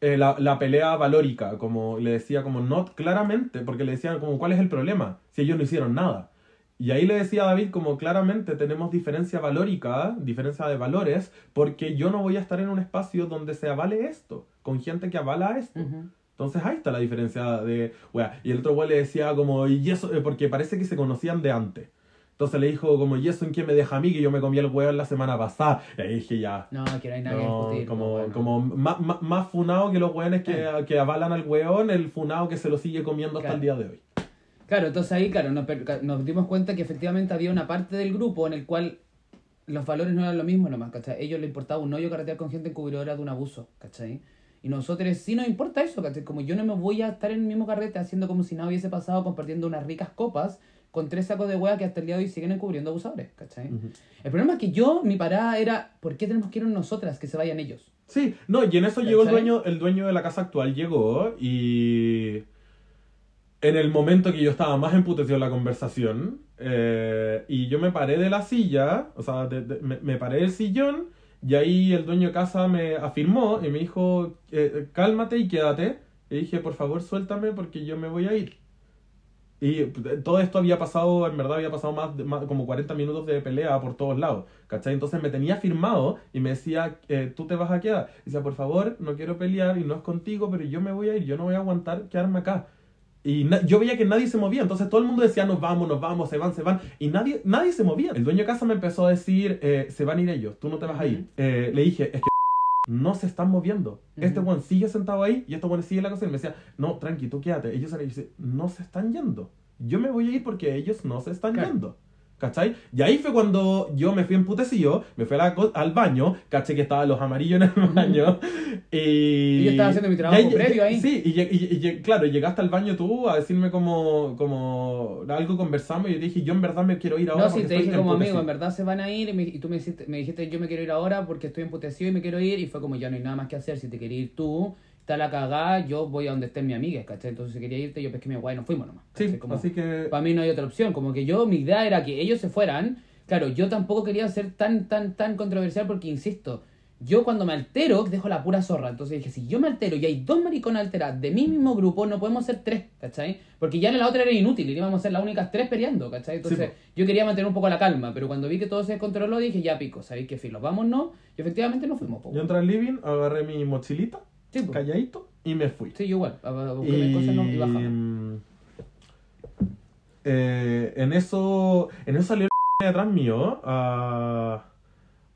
Speaker 1: eh, la, la pelea valórica, como le decía, como no claramente, porque le decían como cuál es el problema si ellos no hicieron nada. Y ahí le decía a David como claramente tenemos diferencia valórica, diferencia de valores, porque yo no voy a estar en un espacio donde se avale esto, con gente que avala esto. Entonces ahí está la diferencia de, wea. Y el otro güey le decía como, y eso, eh, porque parece que se conocían de antes. Entonces le dijo como, ¿y eso en quién me deja a mí? Que yo me comí el hueón la semana pasada. Y ahí dije ya.
Speaker 2: No, que no hay nadie
Speaker 1: No,
Speaker 2: discutir.
Speaker 1: como,
Speaker 2: bueno.
Speaker 1: como más, más, más funado que los hueones que, que avalan al hueón, el funado que se lo sigue comiendo hasta el día de hoy.
Speaker 2: Claro, entonces ahí, claro, nos, nos dimos cuenta que efectivamente había una parte del grupo en el cual los valores no eran lo mismo nomás, ¿cachai? A ellos les importaba un hoyo carretear con gente encubridora de un abuso, ¿cachai? Y nosotros sí nos importa eso, ¿cachai? Como yo no me voy a estar en el mismo carrete haciendo como si nada hubiese pasado compartiendo unas ricas copas con tres sacos de hueá que hasta el día de hoy siguen encubriendo abusadores, ¿cachai?
Speaker 1: Ujú.
Speaker 2: El problema es que yo, mi parada era, ¿por qué tenemos que ir nosotras que se vayan ellos?
Speaker 1: Sí, no, y en eso llegó el
Speaker 2: ¿Cachai?
Speaker 1: dueño, el dueño de la casa actual, llegó y en el momento que yo estaba más emputecido en la conversación, eh, y yo me paré de la silla, o sea, de- de- me, me paré del sillón, y ahí el dueño de casa me afirmó y me dijo, eh, cálmate y quédate. Y dije, por favor, suéltame porque yo me voy a ir. Y eh, todo esto había pasado, en verdad había pasado más, más- como 40 minutos de pelea por todos lados, ¿cachai? Entonces me tenía firmado y me decía, eh, tú te vas a quedar. Y decía, por favor, no quiero pelear y no es contigo, pero yo me voy a ir, yo no voy a aguantar quedarme acá. Y yo veía que nadie se movía, entonces todo el mundo decía, nos vamos, nos vamos, se van, se van, y nadie, nadie se movía. El dueño de casa me empezó a decir, eh, se van a ir ellos, tú no te vas a ir. Eh, le dije, es que no se están moviendo. Este
Speaker 2: Ujú.
Speaker 1: one sigue sentado ahí y este one sigue en la cocina. Y me decía, no, tranqui, tú quédate. Ellos se dice, no se están yendo. Yo me voy a ir porque ellos no se están
Speaker 2: Claro.
Speaker 1: yendo. ¿Cachai? Y ahí fue cuando yo me fui emputecido, me fui a la al baño, caché que estaban los amarillos en el baño. y...
Speaker 2: Y yo estaba haciendo mi trabajo
Speaker 1: y
Speaker 2: previo ahí.
Speaker 1: Sí, y, y- y- claro, llegaste al baño tú a decirme como, como algo conversamos y yo dije, yo en verdad me quiero ir ahora.
Speaker 2: No, sí, te dije como amigo,
Speaker 1: emputecido".
Speaker 2: en verdad se van a ir y, me- tú me dijiste, me dijiste yo me quiero ir ahora porque estoy emputecido y me quiero ir y fue como ya no hay nada más que hacer, si te quieres ir tú, está la cagada, yo voy a donde estén mi amiga, ¿cachai? Entonces si quería irte yo pesqué mi guay nos fuimos nomás. ¿cachai?
Speaker 1: Sí,
Speaker 2: Como,
Speaker 1: así que...
Speaker 2: Para mí no hay otra opción, como que yo, mi idea era que ellos se fueran, claro, yo tampoco quería ser tan, tan, tan controversial porque, insisto, Yo cuando me altero, dejo la pura zorra. Entonces dije, si yo me altero y hay dos mariconas alteradas de mi mismo grupo, no podemos ser tres, ¿cachai? Porque ya en la otra era inútil, y íbamos a ser las únicas tres peleando, ¿cachai? Entonces
Speaker 1: Sí, po.
Speaker 2: yo quería mantener un poco la calma, pero cuando vi que todo se descontroló, dije, ya pico, ¿sabéis qué filo? Vámonos. Y efectivamente nos fuimos, po.
Speaker 1: Yo entré al living, agarré mi mochilita,
Speaker 2: Sí, po.
Speaker 1: calladito, y me fui.
Speaker 2: Sí, yo igual. A, a buscar cosas no, y
Speaker 1: mm, eh, en eso en eso salió el detrás mío a-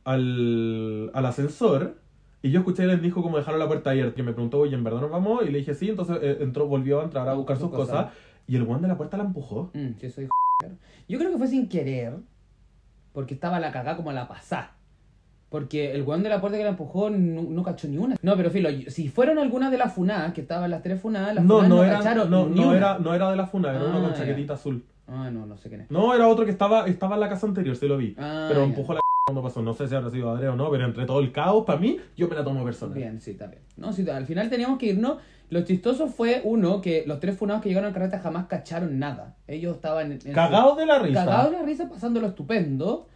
Speaker 1: al, al ascensor y yo escuché él dijo como dejaron la puerta abierta que me preguntó oye en verdad nos vamos y le dije sí entonces eh, entró volvió a entrar a buscar sus cosas y el guan de la puerta la empujó
Speaker 2: Mm, sí, soy. Yo creo que fue sin querer, porque estaba la cagada como la pasá. Porque el weón de la puerta que la empujó no, no cachó ni una. No, pero filo, si fueron algunas de las funadas, que estaban las tres funadas, las
Speaker 1: no
Speaker 2: funadas
Speaker 1: no
Speaker 2: no,
Speaker 1: era
Speaker 2: cacharon
Speaker 1: no,
Speaker 2: ni
Speaker 1: no
Speaker 2: una.
Speaker 1: era no era de la funa era uno
Speaker 2: Ah,
Speaker 1: con
Speaker 2: ya.
Speaker 1: chaquetita azul
Speaker 2: Ah, no, no sé quién es.
Speaker 1: no era otro que estaba estaba en la casa anterior se lo vi
Speaker 2: Ah,
Speaker 1: pero
Speaker 2: ya.
Speaker 1: empujó la cuando pasó no sé si habrá sido Adre o no pero entre todo el caos para mí yo me la tomo personal
Speaker 2: Bien, sí, está bien. No, sí, al final teníamos que irnos. Lo chistoso fue, uno, que los tres funados que llegaron al carrete jamás cacharon nada. Ellos estaban en, en
Speaker 1: cagados de la risa
Speaker 2: cagados de la risa, pasándolo estupendo.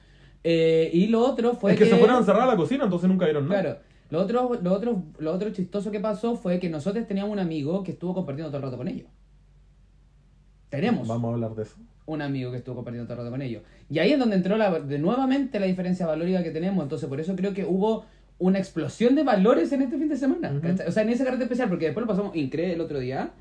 Speaker 2: Eh, y lo otro fue
Speaker 1: es que, se fueron a encerrar a la cocina, entonces nunca vieron nada.
Speaker 2: Claro. Lo otro, lo, otro, lo otro chistoso que pasó fue que nosotros teníamos un amigo que estuvo compartiendo todo el rato con ellos. Tenemos
Speaker 1: Vamos a hablar de eso.
Speaker 2: un amigo que estuvo compartiendo todo el rato con ellos. Y ahí es donde entró la, de nuevamente la diferencia valórica que tenemos. Entonces, por eso creo que hubo una explosión de valores en este fin de semana.
Speaker 1: Ujú.
Speaker 2: ¿cachai? O sea, en ese carrete especial, porque después lo pasamos increíble el otro día.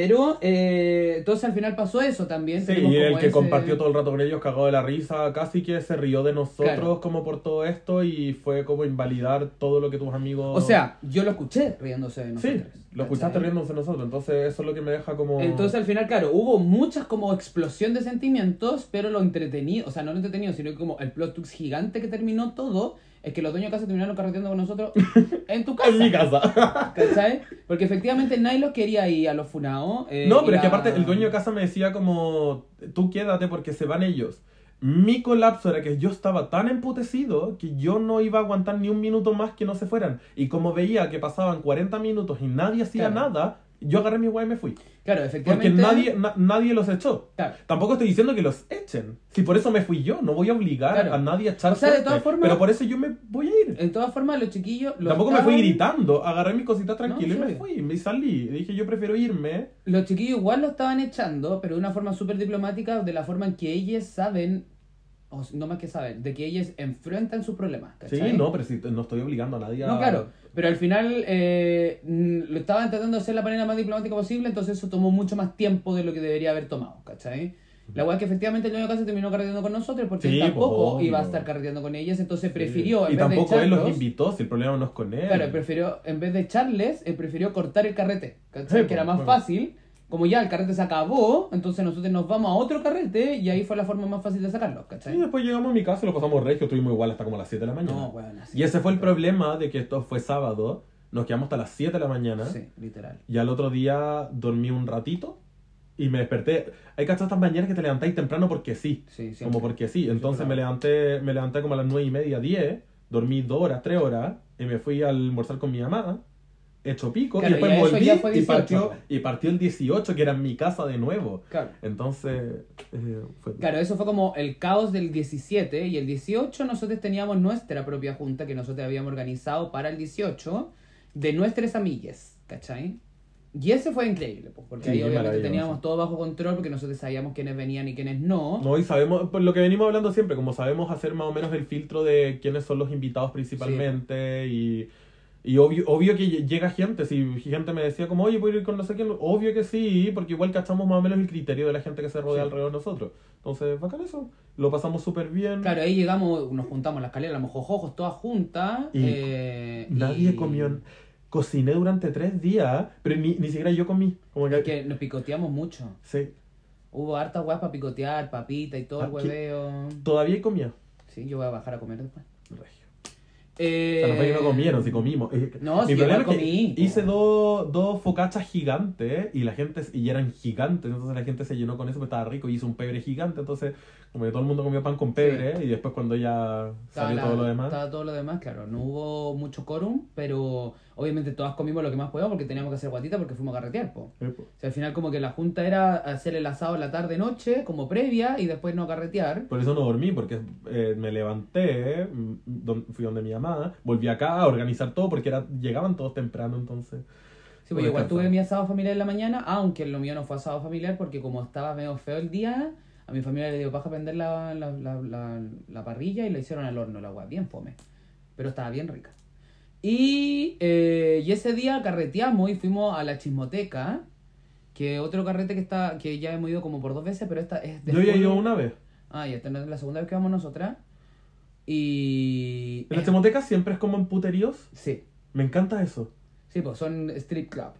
Speaker 2: Pero, eh, entonces al final pasó eso también.
Speaker 1: Sí, y el que
Speaker 2: ese-
Speaker 1: compartió todo el rato con ellos, cagado de la risa, casi que se rió de nosotros
Speaker 2: Claro.
Speaker 1: como por todo esto y fue como invalidar todo lo que tus amigos...
Speaker 2: O sea, yo lo escuché riéndose de nosotros.
Speaker 1: sí, lo escuchaste riéndose de nosotros, entonces eso es lo que me deja como...
Speaker 2: Entonces al final, claro, hubo muchas como explosión de sentimientos, pero lo entretenido, o sea, no lo entretenido, sino como el plot twist gigante que terminó todo, es que los dueños de casa terminaron carreteando con nosotros en tu casa.
Speaker 1: en mi casa.
Speaker 2: ¿Cachai? Porque efectivamente nadie los quería ir a los funados. eh,
Speaker 1: no, pero es que
Speaker 2: a-
Speaker 1: aparte el dueño de casa me decía como, tú quédate porque se van ellos. Mi colapso era que yo estaba tan emputecido que yo no iba a aguantar ni un minuto más que no se fueran. Y como veía que pasaban 40 minutos y nadie hacía
Speaker 2: Claro.
Speaker 1: nada, yo agarré mi guay y me fui.
Speaker 2: Claro,
Speaker 1: Porque
Speaker 2: efectivamente.
Speaker 1: nadie, na- nadie los echó.
Speaker 2: Claro.
Speaker 1: Tampoco estoy diciendo que los echen. Si por eso me fui yo, no voy a obligar
Speaker 2: Claro.
Speaker 1: a nadie a echar
Speaker 2: O sea, de todas formas-
Speaker 1: Pero por eso yo me voy a ir.
Speaker 2: En todas formas, los chiquillos. lo
Speaker 1: Tampoco me fui
Speaker 2: estaban-
Speaker 1: gritando, agarré mis cositas tranquilo
Speaker 2: No,
Speaker 1: y me
Speaker 2: sí.
Speaker 1: fui, me salí. Dije, yo prefiero irme.
Speaker 2: Los chiquillos igual lo estaban echando, pero de una forma súper diplomática, de la forma en que ellos saben, o no más que saben, de que ellos enfrentan sus problemas.
Speaker 1: Sí,
Speaker 2: ¿cachai?
Speaker 1: no, pero si no estoy obligando a nadie a...
Speaker 2: No, claro, pero al final eh, mm, lo estaban tratando de hacer de la manera más diplomática posible, entonces eso tomó mucho más tiempo de lo que debería haber tomado, ¿cachai? La weá es que efectivamente el dueño de casa terminó carreteando con nosotros porque
Speaker 1: Sí,
Speaker 2: él tampoco
Speaker 1: pues,
Speaker 2: iba a estar carreteando con ellas, entonces
Speaker 1: Sí.
Speaker 2: prefirió, en
Speaker 1: Y
Speaker 2: vez
Speaker 1: tampoco
Speaker 2: de
Speaker 1: él los
Speaker 2: echarlos,
Speaker 1: invitó, si el problema no es con él.
Speaker 2: claro, prefirió, en vez de echarles, él prefirió cortar el carrete, ¿cachai?
Speaker 1: Sí,
Speaker 2: que era
Speaker 1: pues,
Speaker 2: más
Speaker 1: bueno.
Speaker 2: fácil, como ya el carrete se acabó, entonces nosotros nos vamos a otro carrete y ahí fue la forma más fácil de sacarlos, ¿cachai?
Speaker 1: Sí, después llegamos a mi casa y lo pasamos regio, estuvimos igual hasta como las 7 de la mañana.
Speaker 2: no, weón, así.
Speaker 1: y ese fue el problema de que esto fue sábado, nos quedamos hasta las 7 de la mañana.
Speaker 2: Sí, literal.
Speaker 1: Y al otro día dormí un ratito y me desperté. Hay cachas estas mañanas que te levantáis temprano porque sí.
Speaker 2: Sí, siempre.
Speaker 1: Como porque sí. Entonces
Speaker 2: claro.
Speaker 1: me levanté me levanté como a las 9 y media, 10. Dormí 2 horas, 3 horas. Y me fui a almorzar con mi mamá. Hecho pico.
Speaker 2: Claro,
Speaker 1: y después
Speaker 2: eso
Speaker 1: volví y,
Speaker 2: 18,
Speaker 1: partió, y partió el 18, que era en mi casa de nuevo.
Speaker 2: Claro.
Speaker 1: Entonces, eh, fue...
Speaker 2: Claro, eso fue como el caos del 17 y el 18 nosotros teníamos nuestra propia junta que nosotros habíamos organizado para el 18 de nuestras amigas, ¿cachai? Y ese fue increíble, pues, porque
Speaker 1: Sí,
Speaker 2: ahí obviamente teníamos todo bajo control porque nosotros sabíamos quiénes venían y quiénes no.
Speaker 1: No, y sabemos, por lo que venimos hablando siempre, como sabemos hacer más o menos el filtro de quiénes son los invitados principalmente y, y obvio, obvio que llega gente, si gente me decía como, oye, ¿puedo ir con no sé quién? Obvio que sí, porque igual cachamos más o menos el criterio de la gente que se rodea
Speaker 2: Sí.
Speaker 1: alrededor de nosotros. Entonces, bacán eso, lo pasamos súper bien.
Speaker 2: Claro, ahí llegamos, nos juntamos en la escalera, los mojojos todas juntas.
Speaker 1: Y
Speaker 2: eh,
Speaker 1: Nadie
Speaker 2: y-
Speaker 1: comió, cociné durante tres días, pero ni, ni siquiera yo comí. Como que,
Speaker 2: Es que nos picoteamos mucho.
Speaker 1: sí,
Speaker 2: Hubo hartas weas para picotear, papita y todo el hueveo.
Speaker 1: todavía comía.
Speaker 2: Sí, yo voy a bajar a comer después. Eh,
Speaker 1: O sea, no fue que no comieron, si comimos.
Speaker 2: No,
Speaker 1: Mi
Speaker 2: sí,
Speaker 1: problema
Speaker 2: igual
Speaker 1: es que
Speaker 2: comí,
Speaker 1: hice dos, dos focachas gigantes y la gente, y eran gigantes, entonces la gente se llenó con eso, porque estaba rico y hizo un pebre gigante, entonces como que todo el mundo comió pan con pebre y después cuando ya
Speaker 2: Estaba
Speaker 1: salió
Speaker 2: la-
Speaker 1: todo lo demás.
Speaker 2: Estaba todo lo demás, claro. No hubo mucho quórum, pero obviamente todas comimos lo que más podíamos porque teníamos que hacer guatita porque fuimos a carretear, po.
Speaker 1: po.
Speaker 2: O sea, al final como que la junta era hacer el asado en la tarde-noche como previa y después no carretear.
Speaker 1: Por eso no dormí, porque eh, me levanté, mm, fui donde mi mamá, volví acá a organizar todo porque era, llegaban todos temprano entonces.
Speaker 2: Sí, pues igual tuve mi asado familiar en la mañana, aunque lo mío no fue asado familiar porque como estaba medio feo el día, a mi familia le dio paja prender la, la, la, la, la parrilla y la hicieron al horno, la agua, bien fome. Pero estaba bien rica. Y, eh, y ese día carreteamos y fuimos a la chismoteca, que otro carrete que está que ya hemos ido como por dos veces, pero esta es de
Speaker 1: Yo ya he ido una vez.
Speaker 2: Ah, ya esta no es la segunda vez que vamos nosotras. Y...
Speaker 1: En la Chemoteca siempre es como en puteríos.
Speaker 2: Sí,
Speaker 1: Me encanta eso.
Speaker 2: sí, pues son strip club.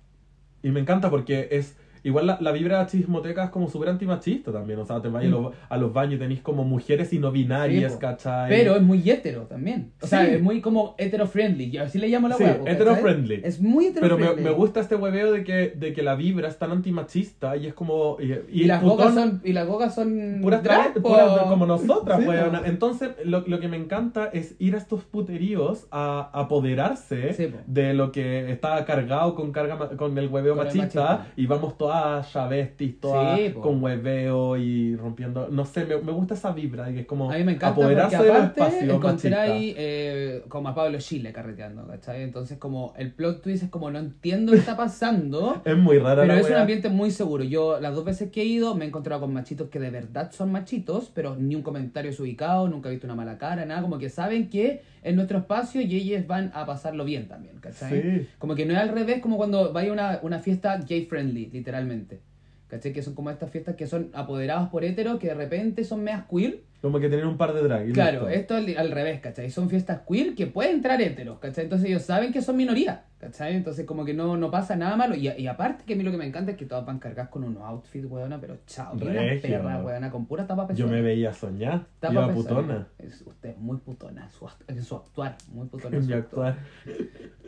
Speaker 1: Y me encanta porque es. Igual la, la vibra de la chismoteca es como súper antimachista también. O sea, te vas a los, a los baños y tenéis como mujeres y no binarias,
Speaker 2: Mm. Sí.
Speaker 1: ¿cachai?
Speaker 2: Pero es muy hetero también. O sea,
Speaker 1: Sí.
Speaker 2: es muy como hetero-friendly. Así le llamo la
Speaker 1: Sí,
Speaker 2: hueá,
Speaker 1: hetero-friendly.
Speaker 2: Es muy
Speaker 1: Pero
Speaker 2: hetero-friendly.
Speaker 1: me, me gusta este hueveo de que, de que la vibra es tan antimachista y es como. Y, y
Speaker 2: Y, las gogas son, y las gogas son
Speaker 1: Puras
Speaker 2: drag,
Speaker 1: puras como nosotras,
Speaker 2: Sí,
Speaker 1: weona. Entonces, lo, lo que me encanta es ir a estos puteríos a apoderarse
Speaker 2: Sí, po.
Speaker 1: de lo que está cargado con carga con el hueveo
Speaker 2: Con el
Speaker 1: machista,
Speaker 2: machista.
Speaker 1: y vamos todas chavestis, todas
Speaker 2: Sí,
Speaker 1: con hueveo y rompiendo. No sé, me, me gusta esa vibra, que es como
Speaker 2: A mí me encanta
Speaker 1: apoderarse
Speaker 2: porque aparte
Speaker 1: espacios
Speaker 2: encontré ahí eh, como a Pablo Chile carreteando, ¿cachai? Entonces como el plot twist es como no entiendo qué está pasando,
Speaker 1: Es muy rara
Speaker 2: pero es un ambiente muy seguro. Yo las dos veces que he ido me he encontrado con machitos que de verdad son machitos, pero ni un comentario es ubicado, nunca he visto una mala cara, nada, como que saben que es nuestro espacio y ellos van a pasarlo bien también, ¿cachai?
Speaker 1: Sí.
Speaker 2: Como que no es al revés como cuando vaya a una, una fiesta gay friendly, literalmente. ¿Cachai? Que son como estas fiestas que son apoderadas por héteros que de repente son meas queer.
Speaker 1: Como que tener un par de drag.
Speaker 2: Claro, esto al, al revés, ¿cachai? Son fiestas queer que pueden entrar héteros, ¿cachai? Entonces ellos saben que son minoría, ¿cachai? Entonces como que no, no pasa nada malo. Y, y aparte que a mí lo que me encanta es que todas van cargadas con unos outfits, weona, pero chao. Y una
Speaker 1: Regio.
Speaker 2: perra, weona, con pura tapa
Speaker 1: Yo me veía soñar.
Speaker 2: Tapa
Speaker 1: Iba
Speaker 2: pezona.
Speaker 1: putona.
Speaker 2: Es, usted es muy putona en su, su actuar, muy putona
Speaker 1: En
Speaker 2: su actuar.
Speaker 1: actuar.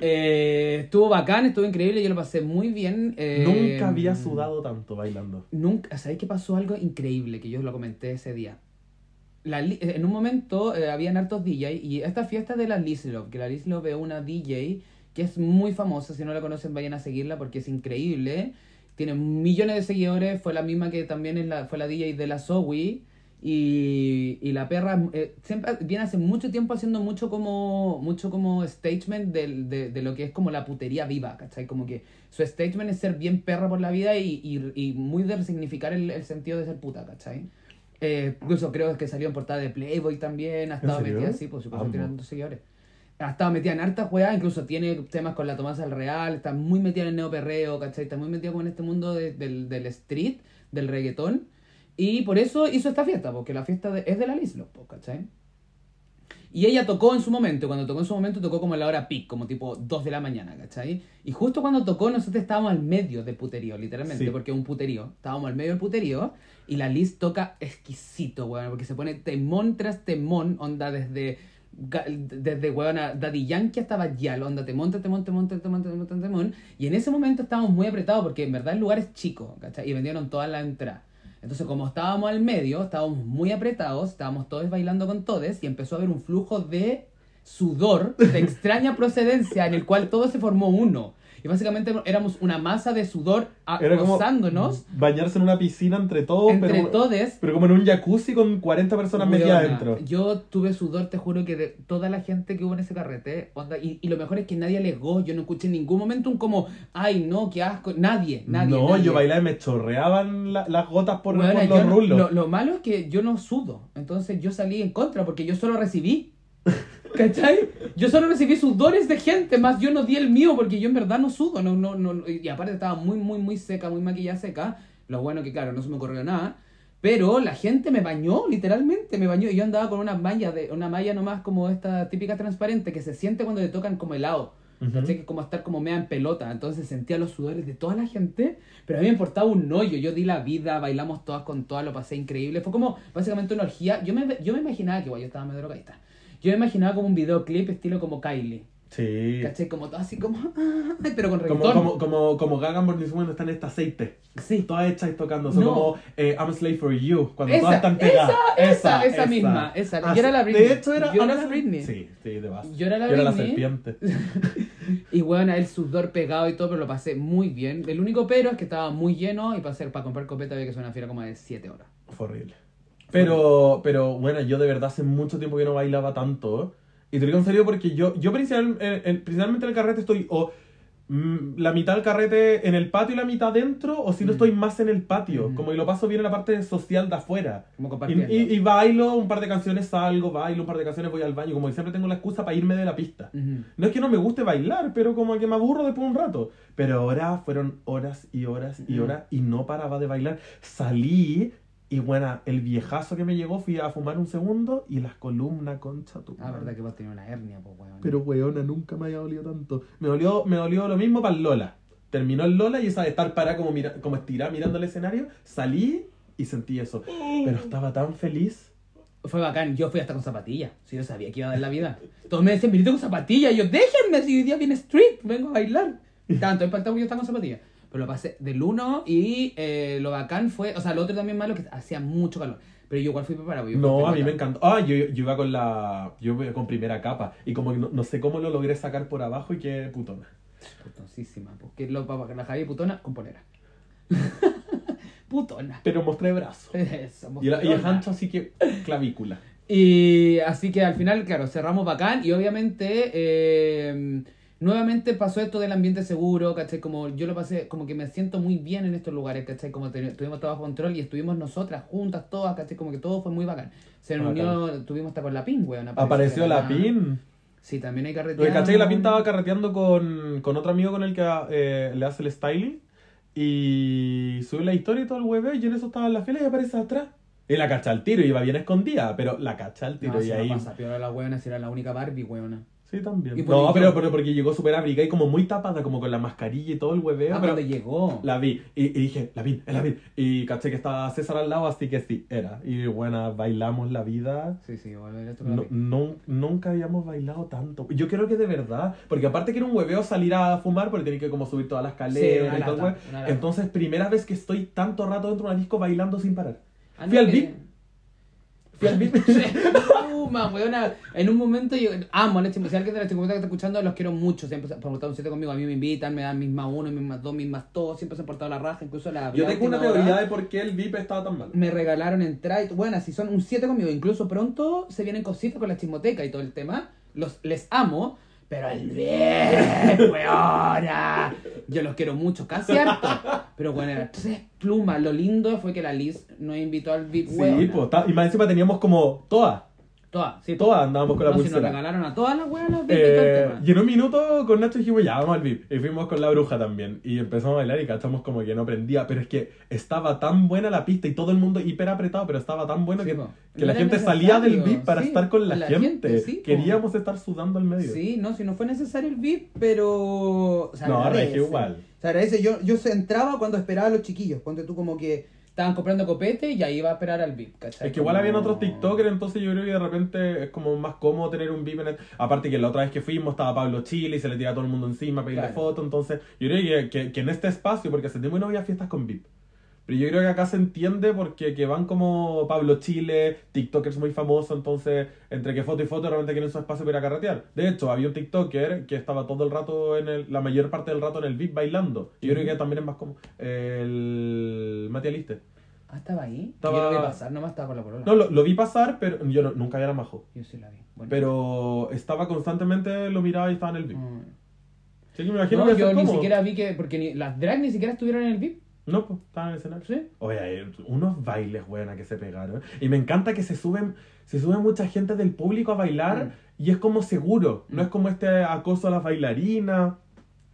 Speaker 2: Eh, estuvo bacán, estuvo increíble, yo lo pasé muy bien. eh,
Speaker 1: Nunca había sudado tanto bailando.
Speaker 2: Nunca, ¿sabéis que pasó algo increíble que yo lo comenté ese día? La Li- en un momento eh, habían hartos DJ y esta fiesta de la Liz Love, que la Liz Love es una DJ que es muy famosa, si no la conocen vayan a seguirla porque es increíble, tiene millones de seguidores, fue la misma que también es la, fue la DJ de la Zoe y, y la perra eh, siempre viene hace mucho tiempo haciendo mucho como mucho como statement del- de, de lo que es como la putería viva, ¿cachai? Como que su statement es ser bien perra por la vida y, y, y muy de resignificar el, el sentido de ser puta, ¿cachai? Eh, incluso creo que salió en portada de Playboy también, ha estado metida así, por supuesto,
Speaker 1: Amo.
Speaker 2: tiene tantos seguidores. Ha estado metida en hartas weas, incluso tiene temas con la Tomasa al Real, está muy metida en el neoperreo, ¿cachai? Está muy metida como en este mundo de- del, del street, del reggaetón. Y por eso hizo esta fiesta, porque la fiesta de- es de la Lislo, ¿cachai? Y ella tocó en su momento, cuando tocó en su momento tocó como a la hora peak, como tipo 2 de la mañana, ¿cachai? Y justo cuando tocó nosotros estábamos al medio del puterío, literalmente,
Speaker 1: Sí.
Speaker 2: porque es un puterío. Estábamos al medio del puterío y la Liz toca exquisito, weón, porque se pone temón tras temón, onda desde, desde weón, a Daddy Yankee hasta Bayal, onda temón, tras temón, temón, tras temón, temón, tras temón. Y en ese momento estábamos muy apretados porque en verdad el lugar es chico, ¿cachai? Y vendieron todas las entradas. Entonces, como estábamos al medio, estábamos muy apretados, estábamos todos bailando con todos y empezó a haber un flujo de sudor de extraña procedencia en el cual todo se formó uno. Y básicamente éramos una masa de sudor acosándonos
Speaker 1: bañarse en una piscina entre todos,
Speaker 2: entre
Speaker 1: pero,
Speaker 2: todes.
Speaker 1: pero como en un jacuzzi con 40 personas metidas adentro.
Speaker 2: Yo tuve sudor, te juro que de toda la gente que hubo en ese carrete, onda, y, y lo mejor es que nadie alegó, yo no escuché en ningún momento un como, ay no, qué asco, nadie, nadie.
Speaker 1: no,
Speaker 2: nadie.
Speaker 1: yo bailaba y me chorreaban la- las gotas por,
Speaker 2: Weona,
Speaker 1: por los rulos.
Speaker 2: Lo, lo malo es que yo no sudo, entonces yo salí en contra porque yo solo recibí. ¿Cachai? Yo solo recibí sudores de gente, más yo no di el mío porque yo en verdad no sudo. No, no, no, y aparte estaba muy, muy, muy seca, muy maquillada seca. Lo bueno que, claro, no se me ocurrió nada. Pero la gente me bañó, literalmente, me bañó. Y yo andaba con una malla, de, una malla nomás como esta típica transparente que se siente cuando le tocan como helado.
Speaker 1: Ujú.
Speaker 2: ¿Cachai? Que como estar como mea en pelota. Entonces sentía los sudores de toda la gente, pero a mí me importaba un hoyo. Yo di la vida, bailamos todas con todas, lo pasé increíble. Fue como básicamente una orgía. Yo me, yo me imaginaba que, igual yo estaba medio drogadita. Yo me imaginaba como un videoclip estilo como Kylie.
Speaker 1: Sí.
Speaker 2: ¿Cachai? Como todo así como... ay, pero con
Speaker 1: Como,
Speaker 2: reggaetón.
Speaker 1: como, como, como Gagan Born Woman está en este aceite.
Speaker 2: Sí.
Speaker 1: Todas hechas y tocando. Son
Speaker 2: No.
Speaker 1: como eh, I'm a Slave for You. Cuando
Speaker 2: Esa,
Speaker 1: todas están pegadas.
Speaker 2: esa, esa misma, esa.
Speaker 1: Ah,
Speaker 2: Yo era la Britney.
Speaker 1: De hecho, era.
Speaker 2: Yo era la Britney.
Speaker 1: Sí, sí, de base.
Speaker 2: Yo era la
Speaker 1: Yo era la
Speaker 2: Britney.
Speaker 1: serpiente.
Speaker 2: Y bueno, el sudor pegado y todo, pero lo pasé muy bien. El único pero es que estaba muy lleno y para, hacer, para comprar copeta había que ser una fiera como de 7 horas.
Speaker 1: Fue horrible. Pero, pero bueno, yo de verdad hace mucho tiempo que no bailaba tanto. Y te lo digo en serio porque yo, yo principal- eh, en- principalmente en el carrete estoy o mm, la mitad del carrete en el patio y la mitad dentro, o si no
Speaker 2: Mm.
Speaker 1: estoy más en el patio.
Speaker 2: Mm.
Speaker 1: Como que lo paso bien en la parte social de afuera.
Speaker 2: Como
Speaker 1: Y,
Speaker 2: compartiendo.
Speaker 1: y, y bailo un par de canciones, salgo, bailo un par de canciones, voy al baño. Como que siempre tengo la excusa para irme de la pista. No es que no me guste bailar, pero como que me aburro después de un rato. Pero ahora fueron horas y horas y horas y no paraba de bailar. Salí y bueno, el viejazo que me llegó fui a fumar un segundo y las columnas, concha tu.
Speaker 2: Ah, verdad que vos tenías una hernia, pues, weón.
Speaker 1: Pero weona, nunca me había dolido tanto. Me dolió, me dolió lo mismo para el Lola. Terminó el Lola y esa de estar parada como, mira, como estirada mirando el escenario, salí y sentí eso. Pero estaba tan feliz.
Speaker 2: Fue bacán, yo fui hasta con zapatillas. Si yo sabía que iba a dar la vida. Todos me decían, viniste con zapatillas. Y yo, déjenme, si hoy día viene street, vengo a bailar. Tanto impactado que yo estaba con zapatillas. Pero lo pasé del uno y eh, lo bacán fue, o sea, lo otro también malo que hacía mucho calor. Pero yo igual fui preparado. yo
Speaker 1: No, a mí me encantó. Ah, yo, yo iba con la. Yo iba con primera capa. Y como que no, no sé cómo lo logré sacar por abajo y qué putona.
Speaker 2: Putoncísima, porque lo para la Javi putona con polera. putona.
Speaker 1: Pero mostré brazo.
Speaker 2: Somos
Speaker 1: Y, el- y el ancho así que clavícula.
Speaker 2: Y así que al final, claro, cerramos bacán y obviamente eh, nuevamente pasó esto del ambiente seguro, ¿cachai? Como yo lo pasé, como que me siento muy bien en estos lugares, ¿cachai? Como te- tuvimos todo bajo control y estuvimos nosotras juntas, todas, ¿cachai? Como que todo fue muy bacán. Se
Speaker 1: Bacán.
Speaker 2: unió, tuvimos hasta con la PIN, weón.
Speaker 1: Apareció la PIN.
Speaker 2: Sí, también hay carretera.
Speaker 1: Oye, ¿cachai? La PIN estaba carreteando con, con otro amigo con el que eh, le hace el styling. Y sube la historia y todo el hueveo. Y yo en eso estaba en la fila y aparece atrás. Y la cacha al tiro, iba bien escondida, pero la cacha al tiro.
Speaker 2: No,
Speaker 1: y
Speaker 2: si
Speaker 1: ahí.
Speaker 2: no pasa peor a la weona, si era la única Barbie, weona.
Speaker 1: Sí, también. No, pero, pero porque llegó súper abrigada y como muy tapada, como con la mascarilla y todo el hueveo.
Speaker 2: Ah,
Speaker 1: pero
Speaker 2: llegó.
Speaker 1: la vi y, y dije, la vi, es la vi. Y caché que estaba César al lado, así que sí, era. Y bueno, bailamos la vida.
Speaker 2: Sí, sí, volver la
Speaker 1: No, no- nunca habíamos bailado tanto. Yo creo que de verdad, porque aparte que era un hueveo salir a fumar, porque tenía que como subir toda la
Speaker 2: Sí,
Speaker 1: escalera
Speaker 2: una
Speaker 1: y todo. Entonces, primera vez que estoy tanto rato dentro de una disco bailando sin parar.
Speaker 2: Ah,
Speaker 1: Fui al VIP. Fui al VIP.
Speaker 2: Fuma, weona. En un momento yo amo alguien de la chica que está escuchando, los quiero mucho. Siempre se han portado un 7 conmigo. A mí me invitan, me dan mis más uno, mis más dos, mis más todo. Siempre se han portado la raja. Incluso la.
Speaker 1: Yo tengo una teoría
Speaker 2: hora
Speaker 1: de por qué el VIP estaba tan mal.
Speaker 2: Me regalaron entrada. Bueno, si son un 7 conmigo, incluso pronto se vienen cositas con la chismoteca y todo el tema. Los, les amo. Pero el VIP, weona. Yo los quiero mucho, casi harto. Pero bueno, eran tres plumas. Lo lindo fue que la Liz nos invitó al VIP,
Speaker 1: Sí,
Speaker 2: weona.
Speaker 1: pues, ta- y más encima teníamos como todas.
Speaker 2: Todas, sí,
Speaker 1: Todas andábamos con la
Speaker 2: no, si nos
Speaker 1: pulsera.
Speaker 2: regalaron a todas las todo el
Speaker 1: Eh, y en un minuto con Nacho dijimos, ya, vamos al VIP. Y fuimos con la bruja también. Y empezamos a bailar y cachamos como que no prendía. Pero es que estaba tan buena la pista y todo el mundo hiper apretado, pero estaba tan bueno
Speaker 2: Sí,
Speaker 1: que,
Speaker 2: No
Speaker 1: la gente salía del VIP para
Speaker 2: sí,
Speaker 1: estar con la,
Speaker 2: la
Speaker 1: gente.
Speaker 2: gente, sí, po.
Speaker 1: Queríamos estar sudando al medio.
Speaker 2: Sí, no, si no fue necesario el VIP, pero. Se
Speaker 1: No,
Speaker 2: agradece.
Speaker 1: regio igual.
Speaker 2: Se agradece. Yo, yo entraba cuando esperaba a los chiquillos. Ponte tú como que estaban comprando copete y ahí iba a esperar al VIP, ¿cachai?
Speaker 1: Es que igual
Speaker 2: Como-
Speaker 1: habían otros TikTokers, entonces yo creo que de repente es como más cómodo tener un VIP en el... Aparte que la otra vez que fuimos estaba Pablo Chile y se le tira a todo el mundo encima a pedirle
Speaker 2: Claro.
Speaker 1: foto, entonces yo creo que, que, que en este espacio, porque hace tiempo no había fiestas con VIP, pero yo creo que acá se entiende porque que van como Pablo Chile, TikTokers muy famosos, entonces entre que foto y foto realmente quieren su espacio para ir a carretear. De hecho, había un TikToker que estaba todo el rato, en el, la mayor parte del rato en el VIP bailando. Yo creo que también es más como el Mati Aliste.
Speaker 2: Ah, estaba ahí.
Speaker 1: Estaba-
Speaker 2: Yo lo vi pasar, nomás estaba con la polola.
Speaker 1: No, lo, lo vi pasar, pero yo no- nunca había la majo.
Speaker 2: Yo sí la vi. Bueno.
Speaker 1: Pero estaba constantemente, lo miraba y estaba en el VIP.
Speaker 2: Mm.
Speaker 1: Así que me imagino
Speaker 2: No,
Speaker 1: que
Speaker 2: yo ni
Speaker 1: como-
Speaker 2: siquiera vi que. Porque ni, las drag ni siquiera estuvieron en el VIP.
Speaker 1: No, pues, estaban en el escenario.
Speaker 2: ¿Sí?
Speaker 1: Oye, hay unos bailes, buena que se pegaron. Y me encanta que se suben, se sube mucha gente del público a bailar y es como seguro. No
Speaker 2: Mm.
Speaker 1: es como este acoso a las bailarinas.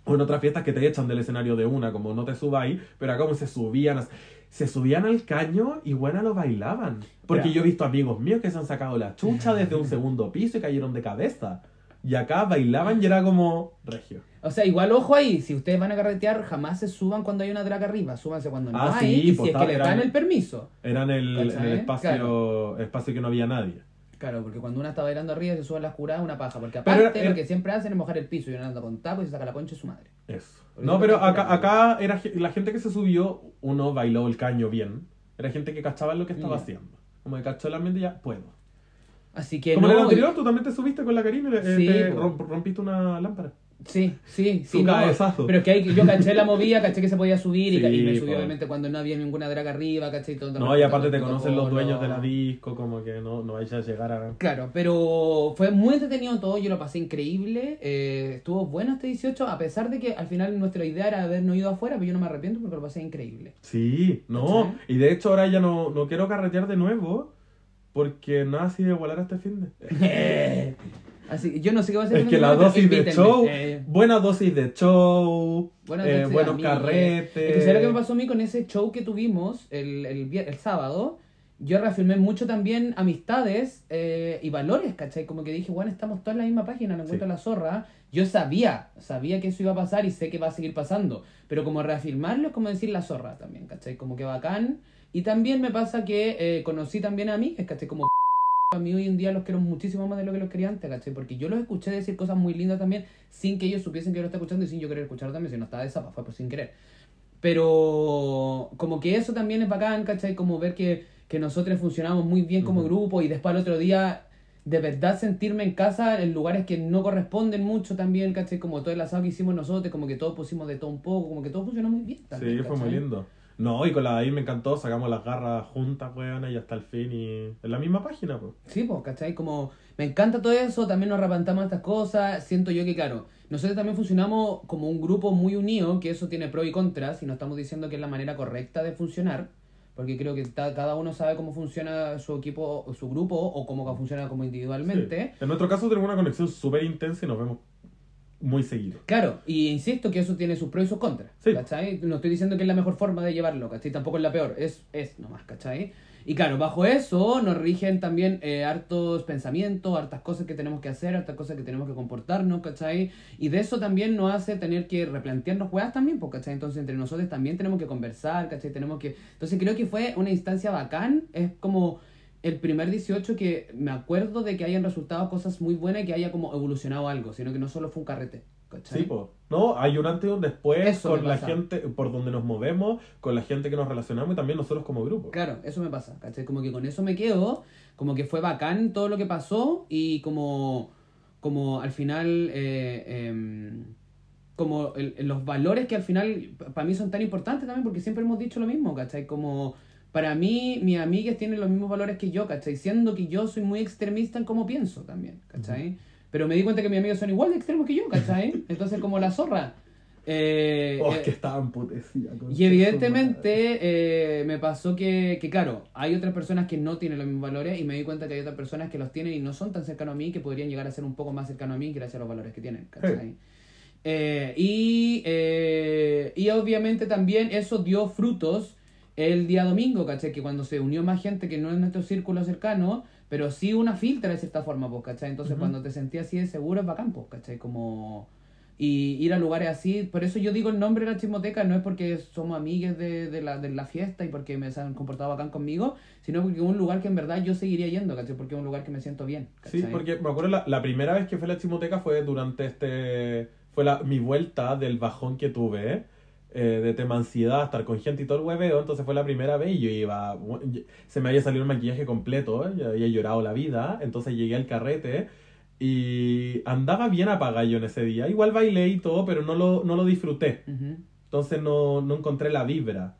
Speaker 1: O en otras fiestas que te echan del escenario de una, como no te subáis, pero acá como se subían, as- se subían al caño y buena lo bailaban. Porque yo he visto amigos míos que se han sacado la chucha desde un segundo piso y cayeron de cabeza. Y acá bailaban y era como regio.
Speaker 2: O sea, igual ojo ahí, si ustedes van a carretear, jamás se suban cuando hay una drag arriba, súbanse cuando no
Speaker 1: Ah,
Speaker 2: hay,
Speaker 1: sí,
Speaker 2: y si es que les dan el permiso.
Speaker 1: Era en el, en el espacio,
Speaker 2: Claro.
Speaker 1: espacio que no había nadie.
Speaker 2: Claro, porque cuando una está bailando arriba y se suben las curadas, una paja. Porque aparte, lo que siempre hacen es mojar el piso y uno anda con taco y se saca la concha de su madre.
Speaker 1: Eso. No, pero acá, acá era la gente que se subió, uno bailó el caño bien. Era gente que cachaba lo que estaba
Speaker 2: Ya.
Speaker 1: haciendo. Como que cachó el ambiente y ya, puedo.
Speaker 2: Así que
Speaker 1: Como
Speaker 2: no.
Speaker 1: en el anterior, tú también te subiste con la Karina y eh, te rompiste una lámpara.
Speaker 2: Sí, sí, sí. No,
Speaker 1: cabezazo.
Speaker 2: Pero es que hay, yo caché la movida, caché que se podía subir y,
Speaker 1: Sí,
Speaker 2: y me subí
Speaker 1: po.
Speaker 2: obviamente cuando no había ninguna drag arriba, caché y todo.
Speaker 1: No, y aparte te
Speaker 2: todo
Speaker 1: conocen los dueños de la disco, como que no, no vais a llegar a...
Speaker 2: Claro, pero fue muy entretenido todo, yo lo pasé increíble, eh, estuvo bueno este 18, a pesar de que al final nuestra idea era habernos ido afuera, pero yo no me arrepiento porque lo pasé increíble.
Speaker 1: Sí, no. Y de hecho ahora ya no, no quiero carretear de nuevo, porque nada así de a este fin de...
Speaker 2: Así que yo no sé qué va a hacer.
Speaker 1: Es que la dosis de
Speaker 2: invítenme.
Speaker 1: show,
Speaker 2: Eh,
Speaker 1: buena dosis de show,
Speaker 2: buenas
Speaker 1: eh, buenos carretes.
Speaker 2: Es que ¿sabes lo que me pasó a mí con ese show que tuvimos el, el, el sábado? Yo reafirmé mucho también amistades eh, y valores, ¿cachai? Como que dije, bueno, estamos todos en la misma página, no encuentro
Speaker 1: Sí.
Speaker 2: la zorra. Yo sabía, sabía que eso iba a pasar y sé que va a seguir pasando. Pero como reafirmarlo es como decir la zorra también, ¿cachai? Como que bacán. Y también me pasa que eh, conocí también a mí, ¿cachai? Como a mí hoy en día los quiero muchísimo más de lo que los quería antes, ¿cachai? Porque yo los escuché decir cosas muy lindas también sin que ellos supiesen que yo lo estaba escuchando y sin yo querer escuchar también, si no estaba de zapa, fue por sin querer. Pero como que eso también es bacán, ¿cachai? Como ver que, que nosotros funcionamos muy bien como grupo y después al otro día de verdad sentirme en casa en lugares que no corresponden mucho también, ¿cachai? Como todo el asado que hicimos nosotros, como que todos pusimos de todo un poco, como que todo funcionó muy bien también.
Speaker 1: Sí, fue muy lindo. No, y con la de ahí me encantó, sacamos las garras juntas, weón, y hasta el fin, y en la misma página, pues.
Speaker 2: Sí, pues, ¿cachai? Como me encanta todo eso, también nos arrepentamos estas cosas, siento yo que, claro, nosotros también funcionamos como un grupo muy unido, que eso tiene pros y contras, y no estamos diciendo que es la manera correcta de funcionar, porque creo que cada uno sabe cómo funciona su equipo, su grupo, o cómo funciona como individualmente.
Speaker 1: Sí. En nuestro caso tenemos una conexión súper intensa y nos vemos muy seguido.
Speaker 2: Claro, y insisto que eso tiene sus pros y sus contras,
Speaker 1: Sí.
Speaker 2: ¿cachai? No estoy diciendo que es la mejor forma de llevarlo, ¿cachai? Tampoco es la peor, es, es nomás, ¿cachai? Y claro, bajo eso nos rigen también eh, hartos pensamientos, hartas cosas que tenemos que hacer, hartas cosas que tenemos que comportarnos, ¿cachai? Y de eso también nos hace tener que replantearnos juegas también, pues, ¿cachai? Entonces entre nosotros también tenemos que conversar, ¿cachai? Tenemos que... Entonces creo que fue una instancia bacán, es como el primer 18 que me acuerdo de que hayan resultado cosas muy buenas y que haya como evolucionado algo, sino que no solo fue un carrete, ¿cachai?
Speaker 1: Sí, pues. No, hay un antes y un después
Speaker 2: Eso
Speaker 1: con la gente, por donde nos movemos, con la gente que nos relacionamos y también nosotros como grupo.
Speaker 2: Claro, eso me pasa, ¿cachai? Como que con eso me quedo, como que fue bacán todo lo que pasó y como, como al final, eh, em, como el- los valores que al final para mí son tan importantes también porque siempre hemos dicho lo mismo, ¿cachai? Como para mí mis amigas tienen los mismos valores que yo, ¿cachai? Siendo que yo soy muy extremista en cómo pienso también, ¿cachai? Pero me di cuenta que mis amigos son igual de extremos que yo, ¿cachai? Entonces como la zorra. Eh,
Speaker 1: Oh,
Speaker 2: eh,
Speaker 1: es que estaba emputecida. con
Speaker 2: y evidentemente eh, me pasó que, que, claro, hay otras personas que no tienen los mismos valores y me di cuenta que hay otras personas que los tienen y no son tan cercanos a mí que podrían llegar a ser un poco más cercanos a mí gracias a los valores que tienen. ¿cachai? Eh, y, eh, y obviamente también eso dio frutos el día domingo, ¿cachai? Que cuando se unió más gente que no es nuestro círculo cercano, pero sí una filtra de cierta forma, pues, ¿cachai? Entonces cuando te sentías así de seguro es bacán, pues, ¿cachai? Como... Y ir a lugares así, por eso yo digo el nombre de la chismoteca, no es porque somos amigues de, de, la, de la fiesta y porque me se han comportado bacán conmigo, sino porque es un lugar que en verdad yo seguiría yendo, ¿cachai? Porque es un lugar que me siento bien.
Speaker 1: Sí,
Speaker 2: ¿cachai?
Speaker 1: porque me acuerdo la, la primera vez que fue a la chimoteca fue durante este. Fue la, mi vuelta del bajón que tuve, eh, de tema ansiedad, estar con gente y todo el hueveo. Entonces fue la primera vez y yo iba. Se me había salido el maquillaje completo, ¿eh? yo había llorado la vida. Entonces llegué al carrete y andaba bien apagado en ese día. Igual bailé y todo, pero no lo, no lo disfruté.
Speaker 2: Ujú.
Speaker 1: Entonces no, no encontré la vibra.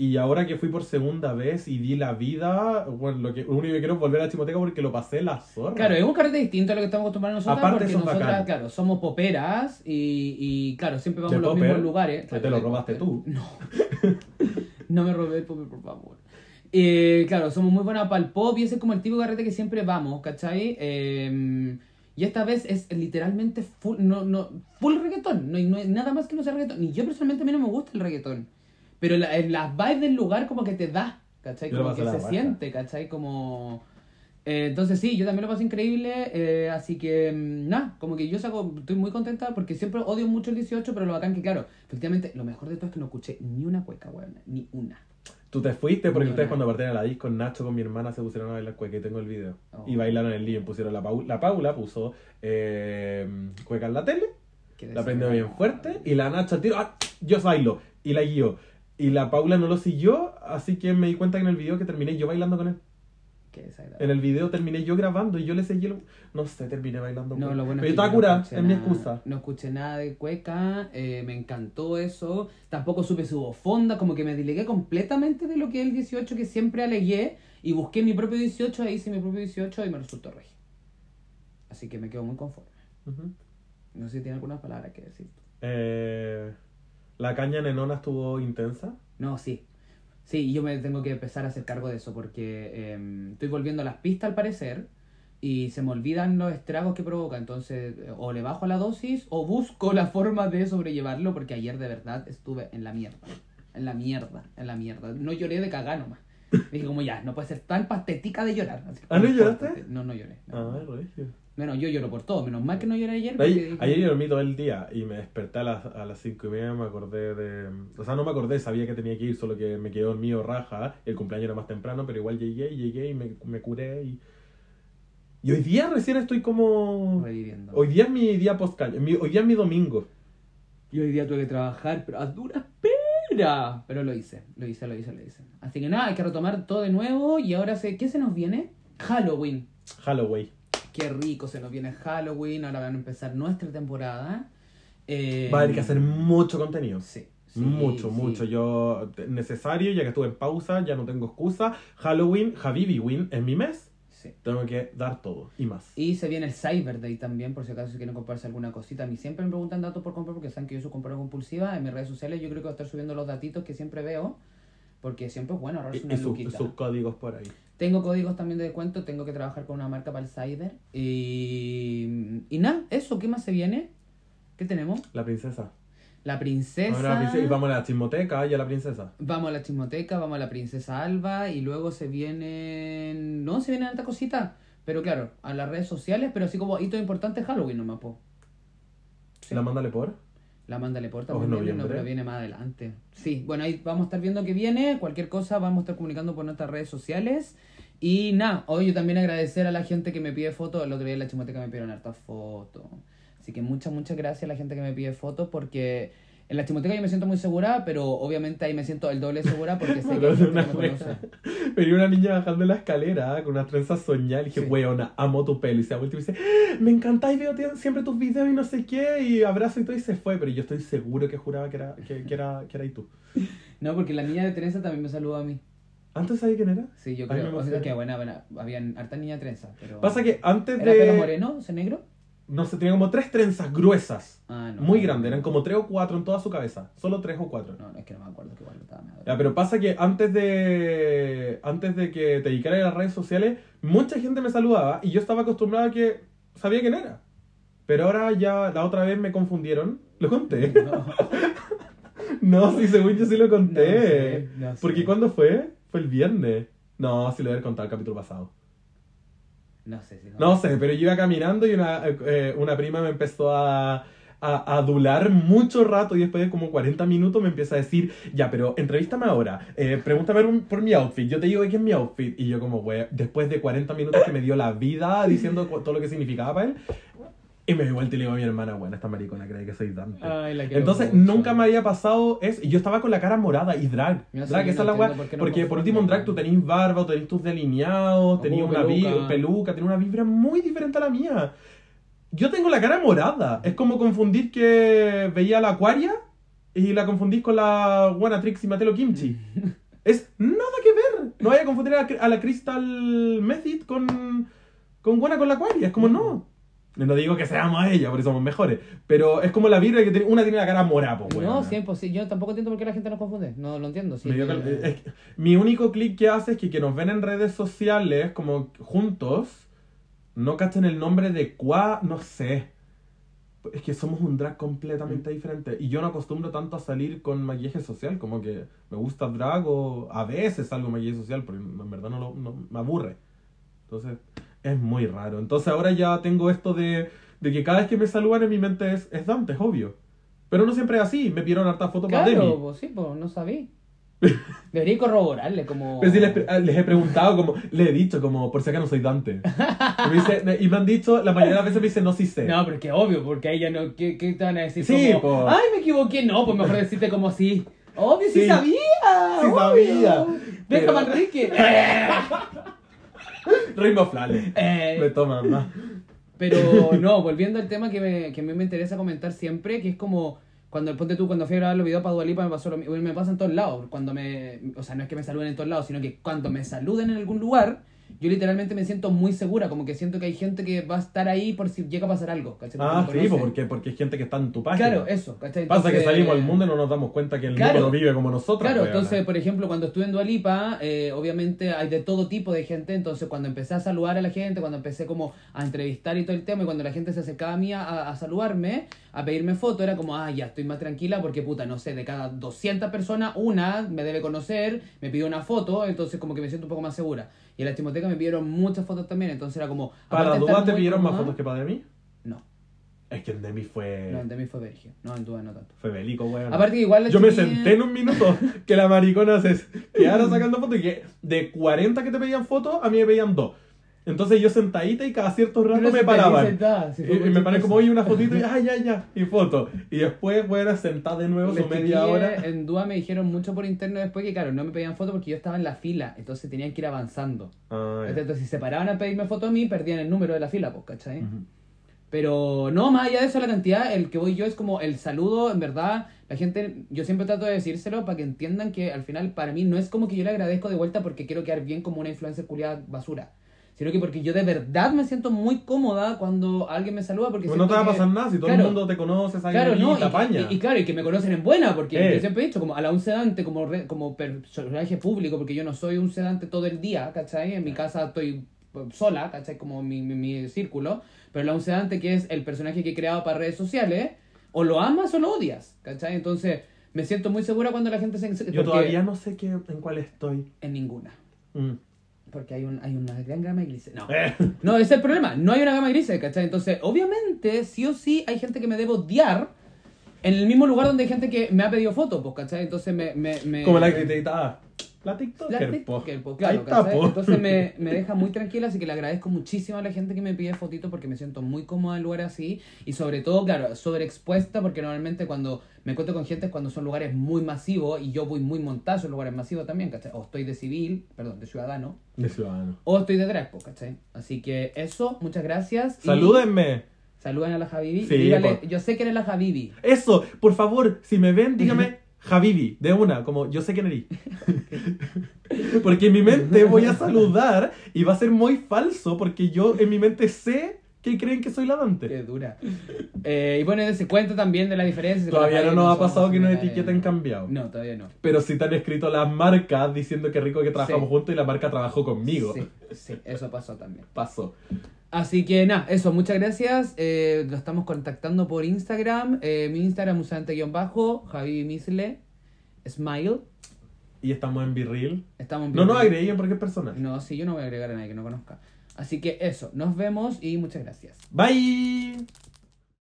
Speaker 1: Y ahora que fui por segunda vez y di la vida, bueno, lo, que, lo único que quiero es volver a la chimoteca porque lo pasé la zorra.
Speaker 2: Claro, es un carrete distinto a lo que estamos acostumbrados nosotros,
Speaker 1: Aparte
Speaker 2: porque
Speaker 1: son
Speaker 2: nosotras, claro, somos poperas y, y claro, siempre vamos
Speaker 1: ¿De
Speaker 2: a los
Speaker 1: popper?
Speaker 2: mismos lugares.
Speaker 1: Que
Speaker 2: Claro,
Speaker 1: te lo robaste
Speaker 2: popper.
Speaker 1: tú.
Speaker 2: No. no me robé el popper, por favor. Eh, claro, somos muy buenas para el pop y ese es como el tipo de carrete que siempre vamos, ¿cachai? Eh, y esta vez es literalmente full, no, no, full reggaetón. No no hay nada más que no sea reggaetón. Ni yo personalmente a mí no me gusta el reggaetón. Pero la, las vibes del lugar como que te da, ¿cachai? Como que se siente, ¿cachai? Como... Eh, entonces sí, yo también lo pasé increíble, eh, así que mm, nada, como que yo saco, estoy muy contenta porque siempre odio mucho el 18, pero lo bacán que claro, efectivamente lo mejor de todo es que no escuché ni una cueca, weón, ni una.
Speaker 1: Tú te fuiste porque ustedes cuando partieron a la disco, Nacho con mi hermana se pusieron a bailar cueca y tengo el video.
Speaker 2: Oh.
Speaker 1: Y bailaron en el living, pusieron la Paula, la Paula puso eh, cueca en la tele, la prendió bien fuerte y la Nacho al tiro, ah, yo bailo, y la guió. Y la Paula no lo siguió, así que me di cuenta que en el video que terminé yo bailando con él.
Speaker 2: Qué desagradable.
Speaker 1: En el video terminé yo grabando y yo le seguí el... No sé, terminé bailando.
Speaker 2: No, lo bueno
Speaker 1: Pero
Speaker 2: es
Speaker 1: yo estaba curada,
Speaker 2: no
Speaker 1: es mi excusa.
Speaker 2: No escuché nada de cueca, eh, me encantó eso. Tampoco supe su fonda, como que me delegué completamente de lo que es el 18 que siempre alegué y busqué mi propio 18, ahí hice mi propio 18 y me resultó regio. Así que me quedo muy conforme. No sé si tiene algunas palabras que decir.
Speaker 1: Eh, la caña nenona estuvo intensa.
Speaker 2: No, sí. Sí, yo me tengo que empezar a hacer cargo de eso porque eh, estoy volviendo a las pistas al parecer y se me olvidan los estragos que provoca. Entonces, o le bajo la dosis o busco la forma de sobrellevarlo porque ayer de verdad estuve en la mierda. En la mierda, en la mierda. No lloré de cagar nomás. Dije como ya, no puede ser tan patética de llorar. Así,
Speaker 1: ¿Ah, no lloraste?
Speaker 2: No, no lloré. no.
Speaker 1: Ah, regio.
Speaker 2: Bueno, yo lloro por todo. Menos mal que no lloré ayer. porque
Speaker 1: Ayer, ayer yo dormí todo el día y me desperté a las, a las cinco y media, me acordé de... O sea, no me acordé, sabía que tenía que ir, solo que me quedé dormido raja. El cumpleaños era más temprano, pero igual llegué, llegué y me, me curé y... Y hoy día recién estoy como...
Speaker 2: reviviendo.
Speaker 1: Hoy día es mi día post hoy día es mi domingo.
Speaker 2: Y hoy día tuve que trabajar, pero a duras penas. Pero lo hice, lo hice, lo hice, lo hice. Así que nada, hay que retomar todo de nuevo. Y ahora sé, ¿qué se nos viene? Halloween.
Speaker 1: Halloween.
Speaker 2: Qué rico se nos viene Halloween. Ahora van a empezar nuestra temporada. Eh,
Speaker 1: Va a haber que hacer mucho contenido.
Speaker 2: Sí. sí,
Speaker 1: mucho,
Speaker 2: sí.
Speaker 1: mucho. Yo, necesario, ya que estuve en pausa, ya no tengo excusa. Halloween, Win es mi mes.
Speaker 2: Sí.
Speaker 1: Tengo que dar todo y más.
Speaker 2: Y se viene el Cyber Day también, por si acaso si quieren comprarse alguna cosita. A mí siempre me preguntan datos por comprar porque saben que yo soy comprador compulsiva. En mis redes sociales yo creo que voy a estar subiendo los datitos que siempre veo. Porque siempre es bueno ahorrarse
Speaker 1: Y,
Speaker 2: una
Speaker 1: y sus-
Speaker 2: luquita.
Speaker 1: sus códigos por ahí.
Speaker 2: Tengo códigos también de descuento, tengo que trabajar con una marca para el cider. Y, y nada, eso, ¿qué más se viene? ¿Qué tenemos?
Speaker 1: La princesa.
Speaker 2: La princesa.
Speaker 1: La y vamos a la chismoteca y a la princesa.
Speaker 2: Vamos a la chismoteca, vamos a la princesa Alba y luego se vienen... No, se vienen altas cositas. Pero claro, a las redes sociales, pero así como hito importante Halloween nomás, po. Sí.
Speaker 1: La mándale por.
Speaker 2: La Manda también viene,
Speaker 1: noviembre.
Speaker 2: no, pero viene más adelante. Sí, bueno, ahí vamos a estar viendo que viene. Cualquier cosa vamos a estar comunicando por nuestras redes sociales. Y nada, hoy yo también agradecer a la gente que me pide fotos. El otro día en la chimoteca me pidieron hartas fotos. Así que muchas, muchas gracias a la gente que me pide fotos porque en la chimoteca yo me siento muy segura, pero obviamente ahí me siento el doble segura porque sé que
Speaker 1: Una
Speaker 2: me conoce.
Speaker 1: Venía una niña bajando la escalera con unas trenzas soñadas y dije,
Speaker 2: Sí.
Speaker 1: weona, amo tu pelo. Y se ha vuelto y me dice, "Ah, me encanta y veo siempre tus videos y no sé qué. Y abrazo y todo y se fue. Pero yo estoy seguro que juraba que era, que, que era, que eras tú.
Speaker 2: No, porque la niña de Teresa también me saludó a mí.
Speaker 1: ¿Antes sabía quién era?
Speaker 2: Sí, yo creo. O sea, que buena, buena. Habían harta niña trenza, pero...
Speaker 1: Pasa que antes
Speaker 2: ¿Era pelo
Speaker 1: de...
Speaker 2: moreno, ese negro?
Speaker 1: No sé, tenía como tres trenzas gruesas.
Speaker 2: Ah, no.
Speaker 1: Muy
Speaker 2: no,
Speaker 1: grandes.
Speaker 2: no.
Speaker 1: Eran como tres o cuatro en toda su cabeza. Solo tres o cuatro.
Speaker 2: No, no, es que no me acuerdo que igual estaba
Speaker 1: Ya, pero pasa que antes de antes de que te dedicara a las redes sociales, mucha gente me saludaba y yo estaba acostumbrado a que sabía quién era. Pero ahora ya la otra vez me confundieron. Lo conté.
Speaker 2: No,
Speaker 1: sí, según yo sí lo
Speaker 2: no
Speaker 1: conté.
Speaker 2: sé, no sé.
Speaker 1: Porque ¿cuándo fue? Fue el viernes. No, sí lo había contado el capítulo pasado.
Speaker 2: No sé si
Speaker 1: No sé, pero yo iba caminando y una, eh, una prima me empezó a, a adular mucho rato y después de como 40 minutos me empieza a decir, ya, pero entrevístame ahora, eh, pregúntame por, mi outfit, yo te digo que es mi outfit. Y yo como, después de 40 minutos que me dio la vida diciendo todo lo que significaba para él, y me dio y le digo a mi hermana, bueno, esta maricona cree que soy Dante.
Speaker 2: Ay, la quiero
Speaker 1: Entonces,
Speaker 2: mucho.
Speaker 1: nunca me había pasado eso. Y yo estaba con la cara morada y drag. Drag, esa
Speaker 2: no
Speaker 1: es la weá.
Speaker 2: por no
Speaker 1: Porque por último en drag tú tenés barba, tenés tus delineados,
Speaker 2: O
Speaker 1: tenías
Speaker 2: como
Speaker 1: una
Speaker 2: peluca.
Speaker 1: peluca, tenés una vibra muy diferente a la mía. Yo tengo la cara morada. Es como confundir que veía a la Aquaria y la confundís con la buena Trixie Matelo Kimchi. es nada que ver. No vaya a confundir a la, a la Crystal Method con, con buena con la Aquaria. Es como no. No digo que seamos a ella, porque somos mejores. Pero es como la vibra que tiene, una tiene la cara morada, pues,
Speaker 2: No,
Speaker 1: weona.
Speaker 2: sí. Yo tampoco entiendo por qué la gente nos confunde. No lo entiendo. Sí,
Speaker 1: Me dio cal- es que mi único clic que hace es que, que nos ven en redes sociales como juntos no cachan el nombre de cuá, no sé. Es que somos un drag
Speaker 2: Mm.
Speaker 1: completamente diferente. Y yo no acostumbro tanto a salir con maquillaje social, como que me gusta drag o a veces salgo maquillaje social, porque en verdad no, lo- no- me aburre. Entonces, es muy raro. Entonces ahora ya tengo esto de, de que cada vez que me saludan en mi mente es, es Dante, es obvio. Pero no siempre es así. Me pidieron hartas fotos para Demi.
Speaker 2: Claro, pues sí, pues no sabía. Debería corroborarle como...
Speaker 1: Pero sí les, ah, les he preguntado, como, le he dicho, como, por si acaso no soy Dante. Y me, dice- y me han dicho, la mayoría de las veces me dicen, no, sí sé.
Speaker 2: No, pero que obvio, porque ahí ya no... ¿Qué, qué te van a decir?
Speaker 1: Sí,
Speaker 2: como. Ay, me equivoqué. No, pues mejor decirte como sí. Obvio, sí,
Speaker 1: Sí.
Speaker 2: sabía.
Speaker 1: Sí
Speaker 2: obvio.
Speaker 1: sabía.
Speaker 2: Deja
Speaker 1: Pero-
Speaker 2: Manrique.
Speaker 1: Ritmo flale.
Speaker 2: Eh,
Speaker 1: Me toman más.
Speaker 2: Pero no, volviendo al tema que, me, que a mí me interesa comentar siempre, que es como cuando ponte tú cuando fui a grabar los videos para Dualipa me pasó lo mismo, me pasa en todos lados, cuando me, o sea, no es que me saluden en todos lados, sino que cuando me saluden en algún lugar, yo literalmente me siento muy segura, como que siento que hay gente que va a estar ahí por si llega a pasar algo, ¿cachai?
Speaker 1: Ah, sí, porque, porque hay gente que está en tu página.
Speaker 2: Claro, eso, ¿cachai?
Speaker 1: Pasa que salimos al mundo y no nos damos cuenta que el
Speaker 2: Claro.
Speaker 1: mundo no vive como nosotros.
Speaker 2: Claro, entonces, por ejemplo, cuando estuve en Dualipa, eh, obviamente hay de todo tipo de gente, entonces cuando empecé a saludar a la gente, cuando empecé como a entrevistar y todo el tema, y cuando la gente se acercaba a mí a, a saludarme, a pedirme foto, era como, ah, ya, estoy más tranquila porque, puta, no sé, de cada 200 personas, una me debe conocer, me pidió una foto, entonces como que me siento un poco más segura. Y en la estimoteca me pidieron muchas fotos también, entonces era como...
Speaker 1: ¿Para
Speaker 2: estar
Speaker 1: te pidieron más fotos que para Demi?
Speaker 2: No,
Speaker 1: Es que en Demi fue.
Speaker 2: no, de mí fue Vergio, no, en Dubái no tanto.
Speaker 1: Fue bélico, weón.
Speaker 2: Aparte que igual... la
Speaker 1: Yo me senté en un minuto que la maricona se quedara sacando fotos y que de 40 que te pedían fotos, a mí me pedían dos. Entonces yo sentadita y cada cierto rato me paraban.
Speaker 2: sentada, si
Speaker 1: Y, me paré como, oye, una fotito y, ah, ya, ya, y foto. Y después, bueno, sentada de nuevo su media hora.
Speaker 2: En Dúa me dijeron mucho por interno después que, claro, no me pedían fotos porque yo estaba en la fila, entonces tenían que ir avanzando.
Speaker 1: Ah.
Speaker 2: Entonces, si se paraban a pedirme fotos a mí, perdían el número de la fila, pues, ¿cachai? Pero no, más allá de eso, la cantidad, el que voy yo es como el saludo, en verdad, la gente, yo siempre trato de decírselo para que entiendan que al final para mí no es como que yo le agradezco de vuelta porque quiero quedar bien como una influencer culiada basura, sino que porque yo de verdad me siento muy cómoda cuando alguien me saluda porque
Speaker 1: Pues no te va a
Speaker 2: que-
Speaker 1: pasar nada si todo
Speaker 2: Claro.
Speaker 1: el mundo te conoce, sabe
Speaker 2: Claro,
Speaker 1: y te
Speaker 2: y, y- y claro, y que me conocen en buena, porque yo siempre he dicho, como a la un sedante, como, re- como personaje público, porque yo no soy un sedante todo el día, ¿cachai? En mi casa estoy eh, sola, ¿cachai? Como mi, mi, mi círculo, pero la un sedante que es el personaje que he creado para redes sociales, o lo amas o lo odias, ¿cachai? Entonces, me siento muy segura cuando la gente se...
Speaker 1: Yo todavía no sé qué, en cuál estoy.
Speaker 2: En ninguna.
Speaker 1: Mm.
Speaker 2: Porque hay, un, hay una gran gama de grises. No.
Speaker 1: Eh.
Speaker 2: No, ese es el problema. No hay una gama gris, ¿cachai? Entonces, obviamente, sí o sí hay gente que me debe odiar en el mismo lugar donde hay gente que me ha pedido fotos, pues, ¿cachai? Entonces me... me, me-
Speaker 1: Como la gritada. La TikToker,
Speaker 2: La
Speaker 1: po.
Speaker 2: TikToker, pues,
Speaker 1: Ahí
Speaker 2: claro,
Speaker 1: po.
Speaker 2: Entonces me, me deja muy tranquila, así que le agradezco muchísimo a la gente que me pide fotitos porque me siento muy cómoda en lugares así y sobre todo, claro, sobreexpuesta porque normalmente cuando me encuentro con gente es cuando son lugares muy masivos y yo voy muy montado en lugares masivos también, ¿cachai? O estoy de civil, perdón, de ciudadano,
Speaker 1: De ciudadano.
Speaker 2: o estoy de drag, pues, ¿cachai? Así que eso, muchas gracias. y
Speaker 1: Salúdenme.
Speaker 2: Saluden a la Javibi.
Speaker 1: Sí,
Speaker 2: dígale, yo sé que eres la Javibi.
Speaker 1: Eso, por favor, si me ven, dígame Javibi, de una, como yo sé quién eres. porque en mi mente voy a saludar y va a ser muy falso porque yo en mi mente sé que creen que soy la Dante.
Speaker 2: Qué dura. Eh, y bueno, se cuenta también de la diferencia.
Speaker 1: Todavía no nos ha pasado que nos etiqueten cambiado.
Speaker 2: No, todavía no.
Speaker 1: Pero sí te han escrito las marcas diciendo que rico que trabajamos
Speaker 2: Sí.
Speaker 1: juntos y la marca trabajó conmigo.
Speaker 2: Sí, sí, eso pasó también.
Speaker 1: Pasó.
Speaker 2: Así que nada, eso, muchas gracias. Eh, lo estamos contactando por Instagram. Eh, mi Instagram usante-bajo, Javi Misle, Smile.
Speaker 1: Y estamos en Virril.
Speaker 2: Estamos en
Speaker 1: No nos
Speaker 2: Virril.
Speaker 1: agreguen porque es personal.
Speaker 2: No, sí, yo no voy a agregar a nadie que no conozca. Así que eso, nos vemos y muchas gracias.
Speaker 1: Bye.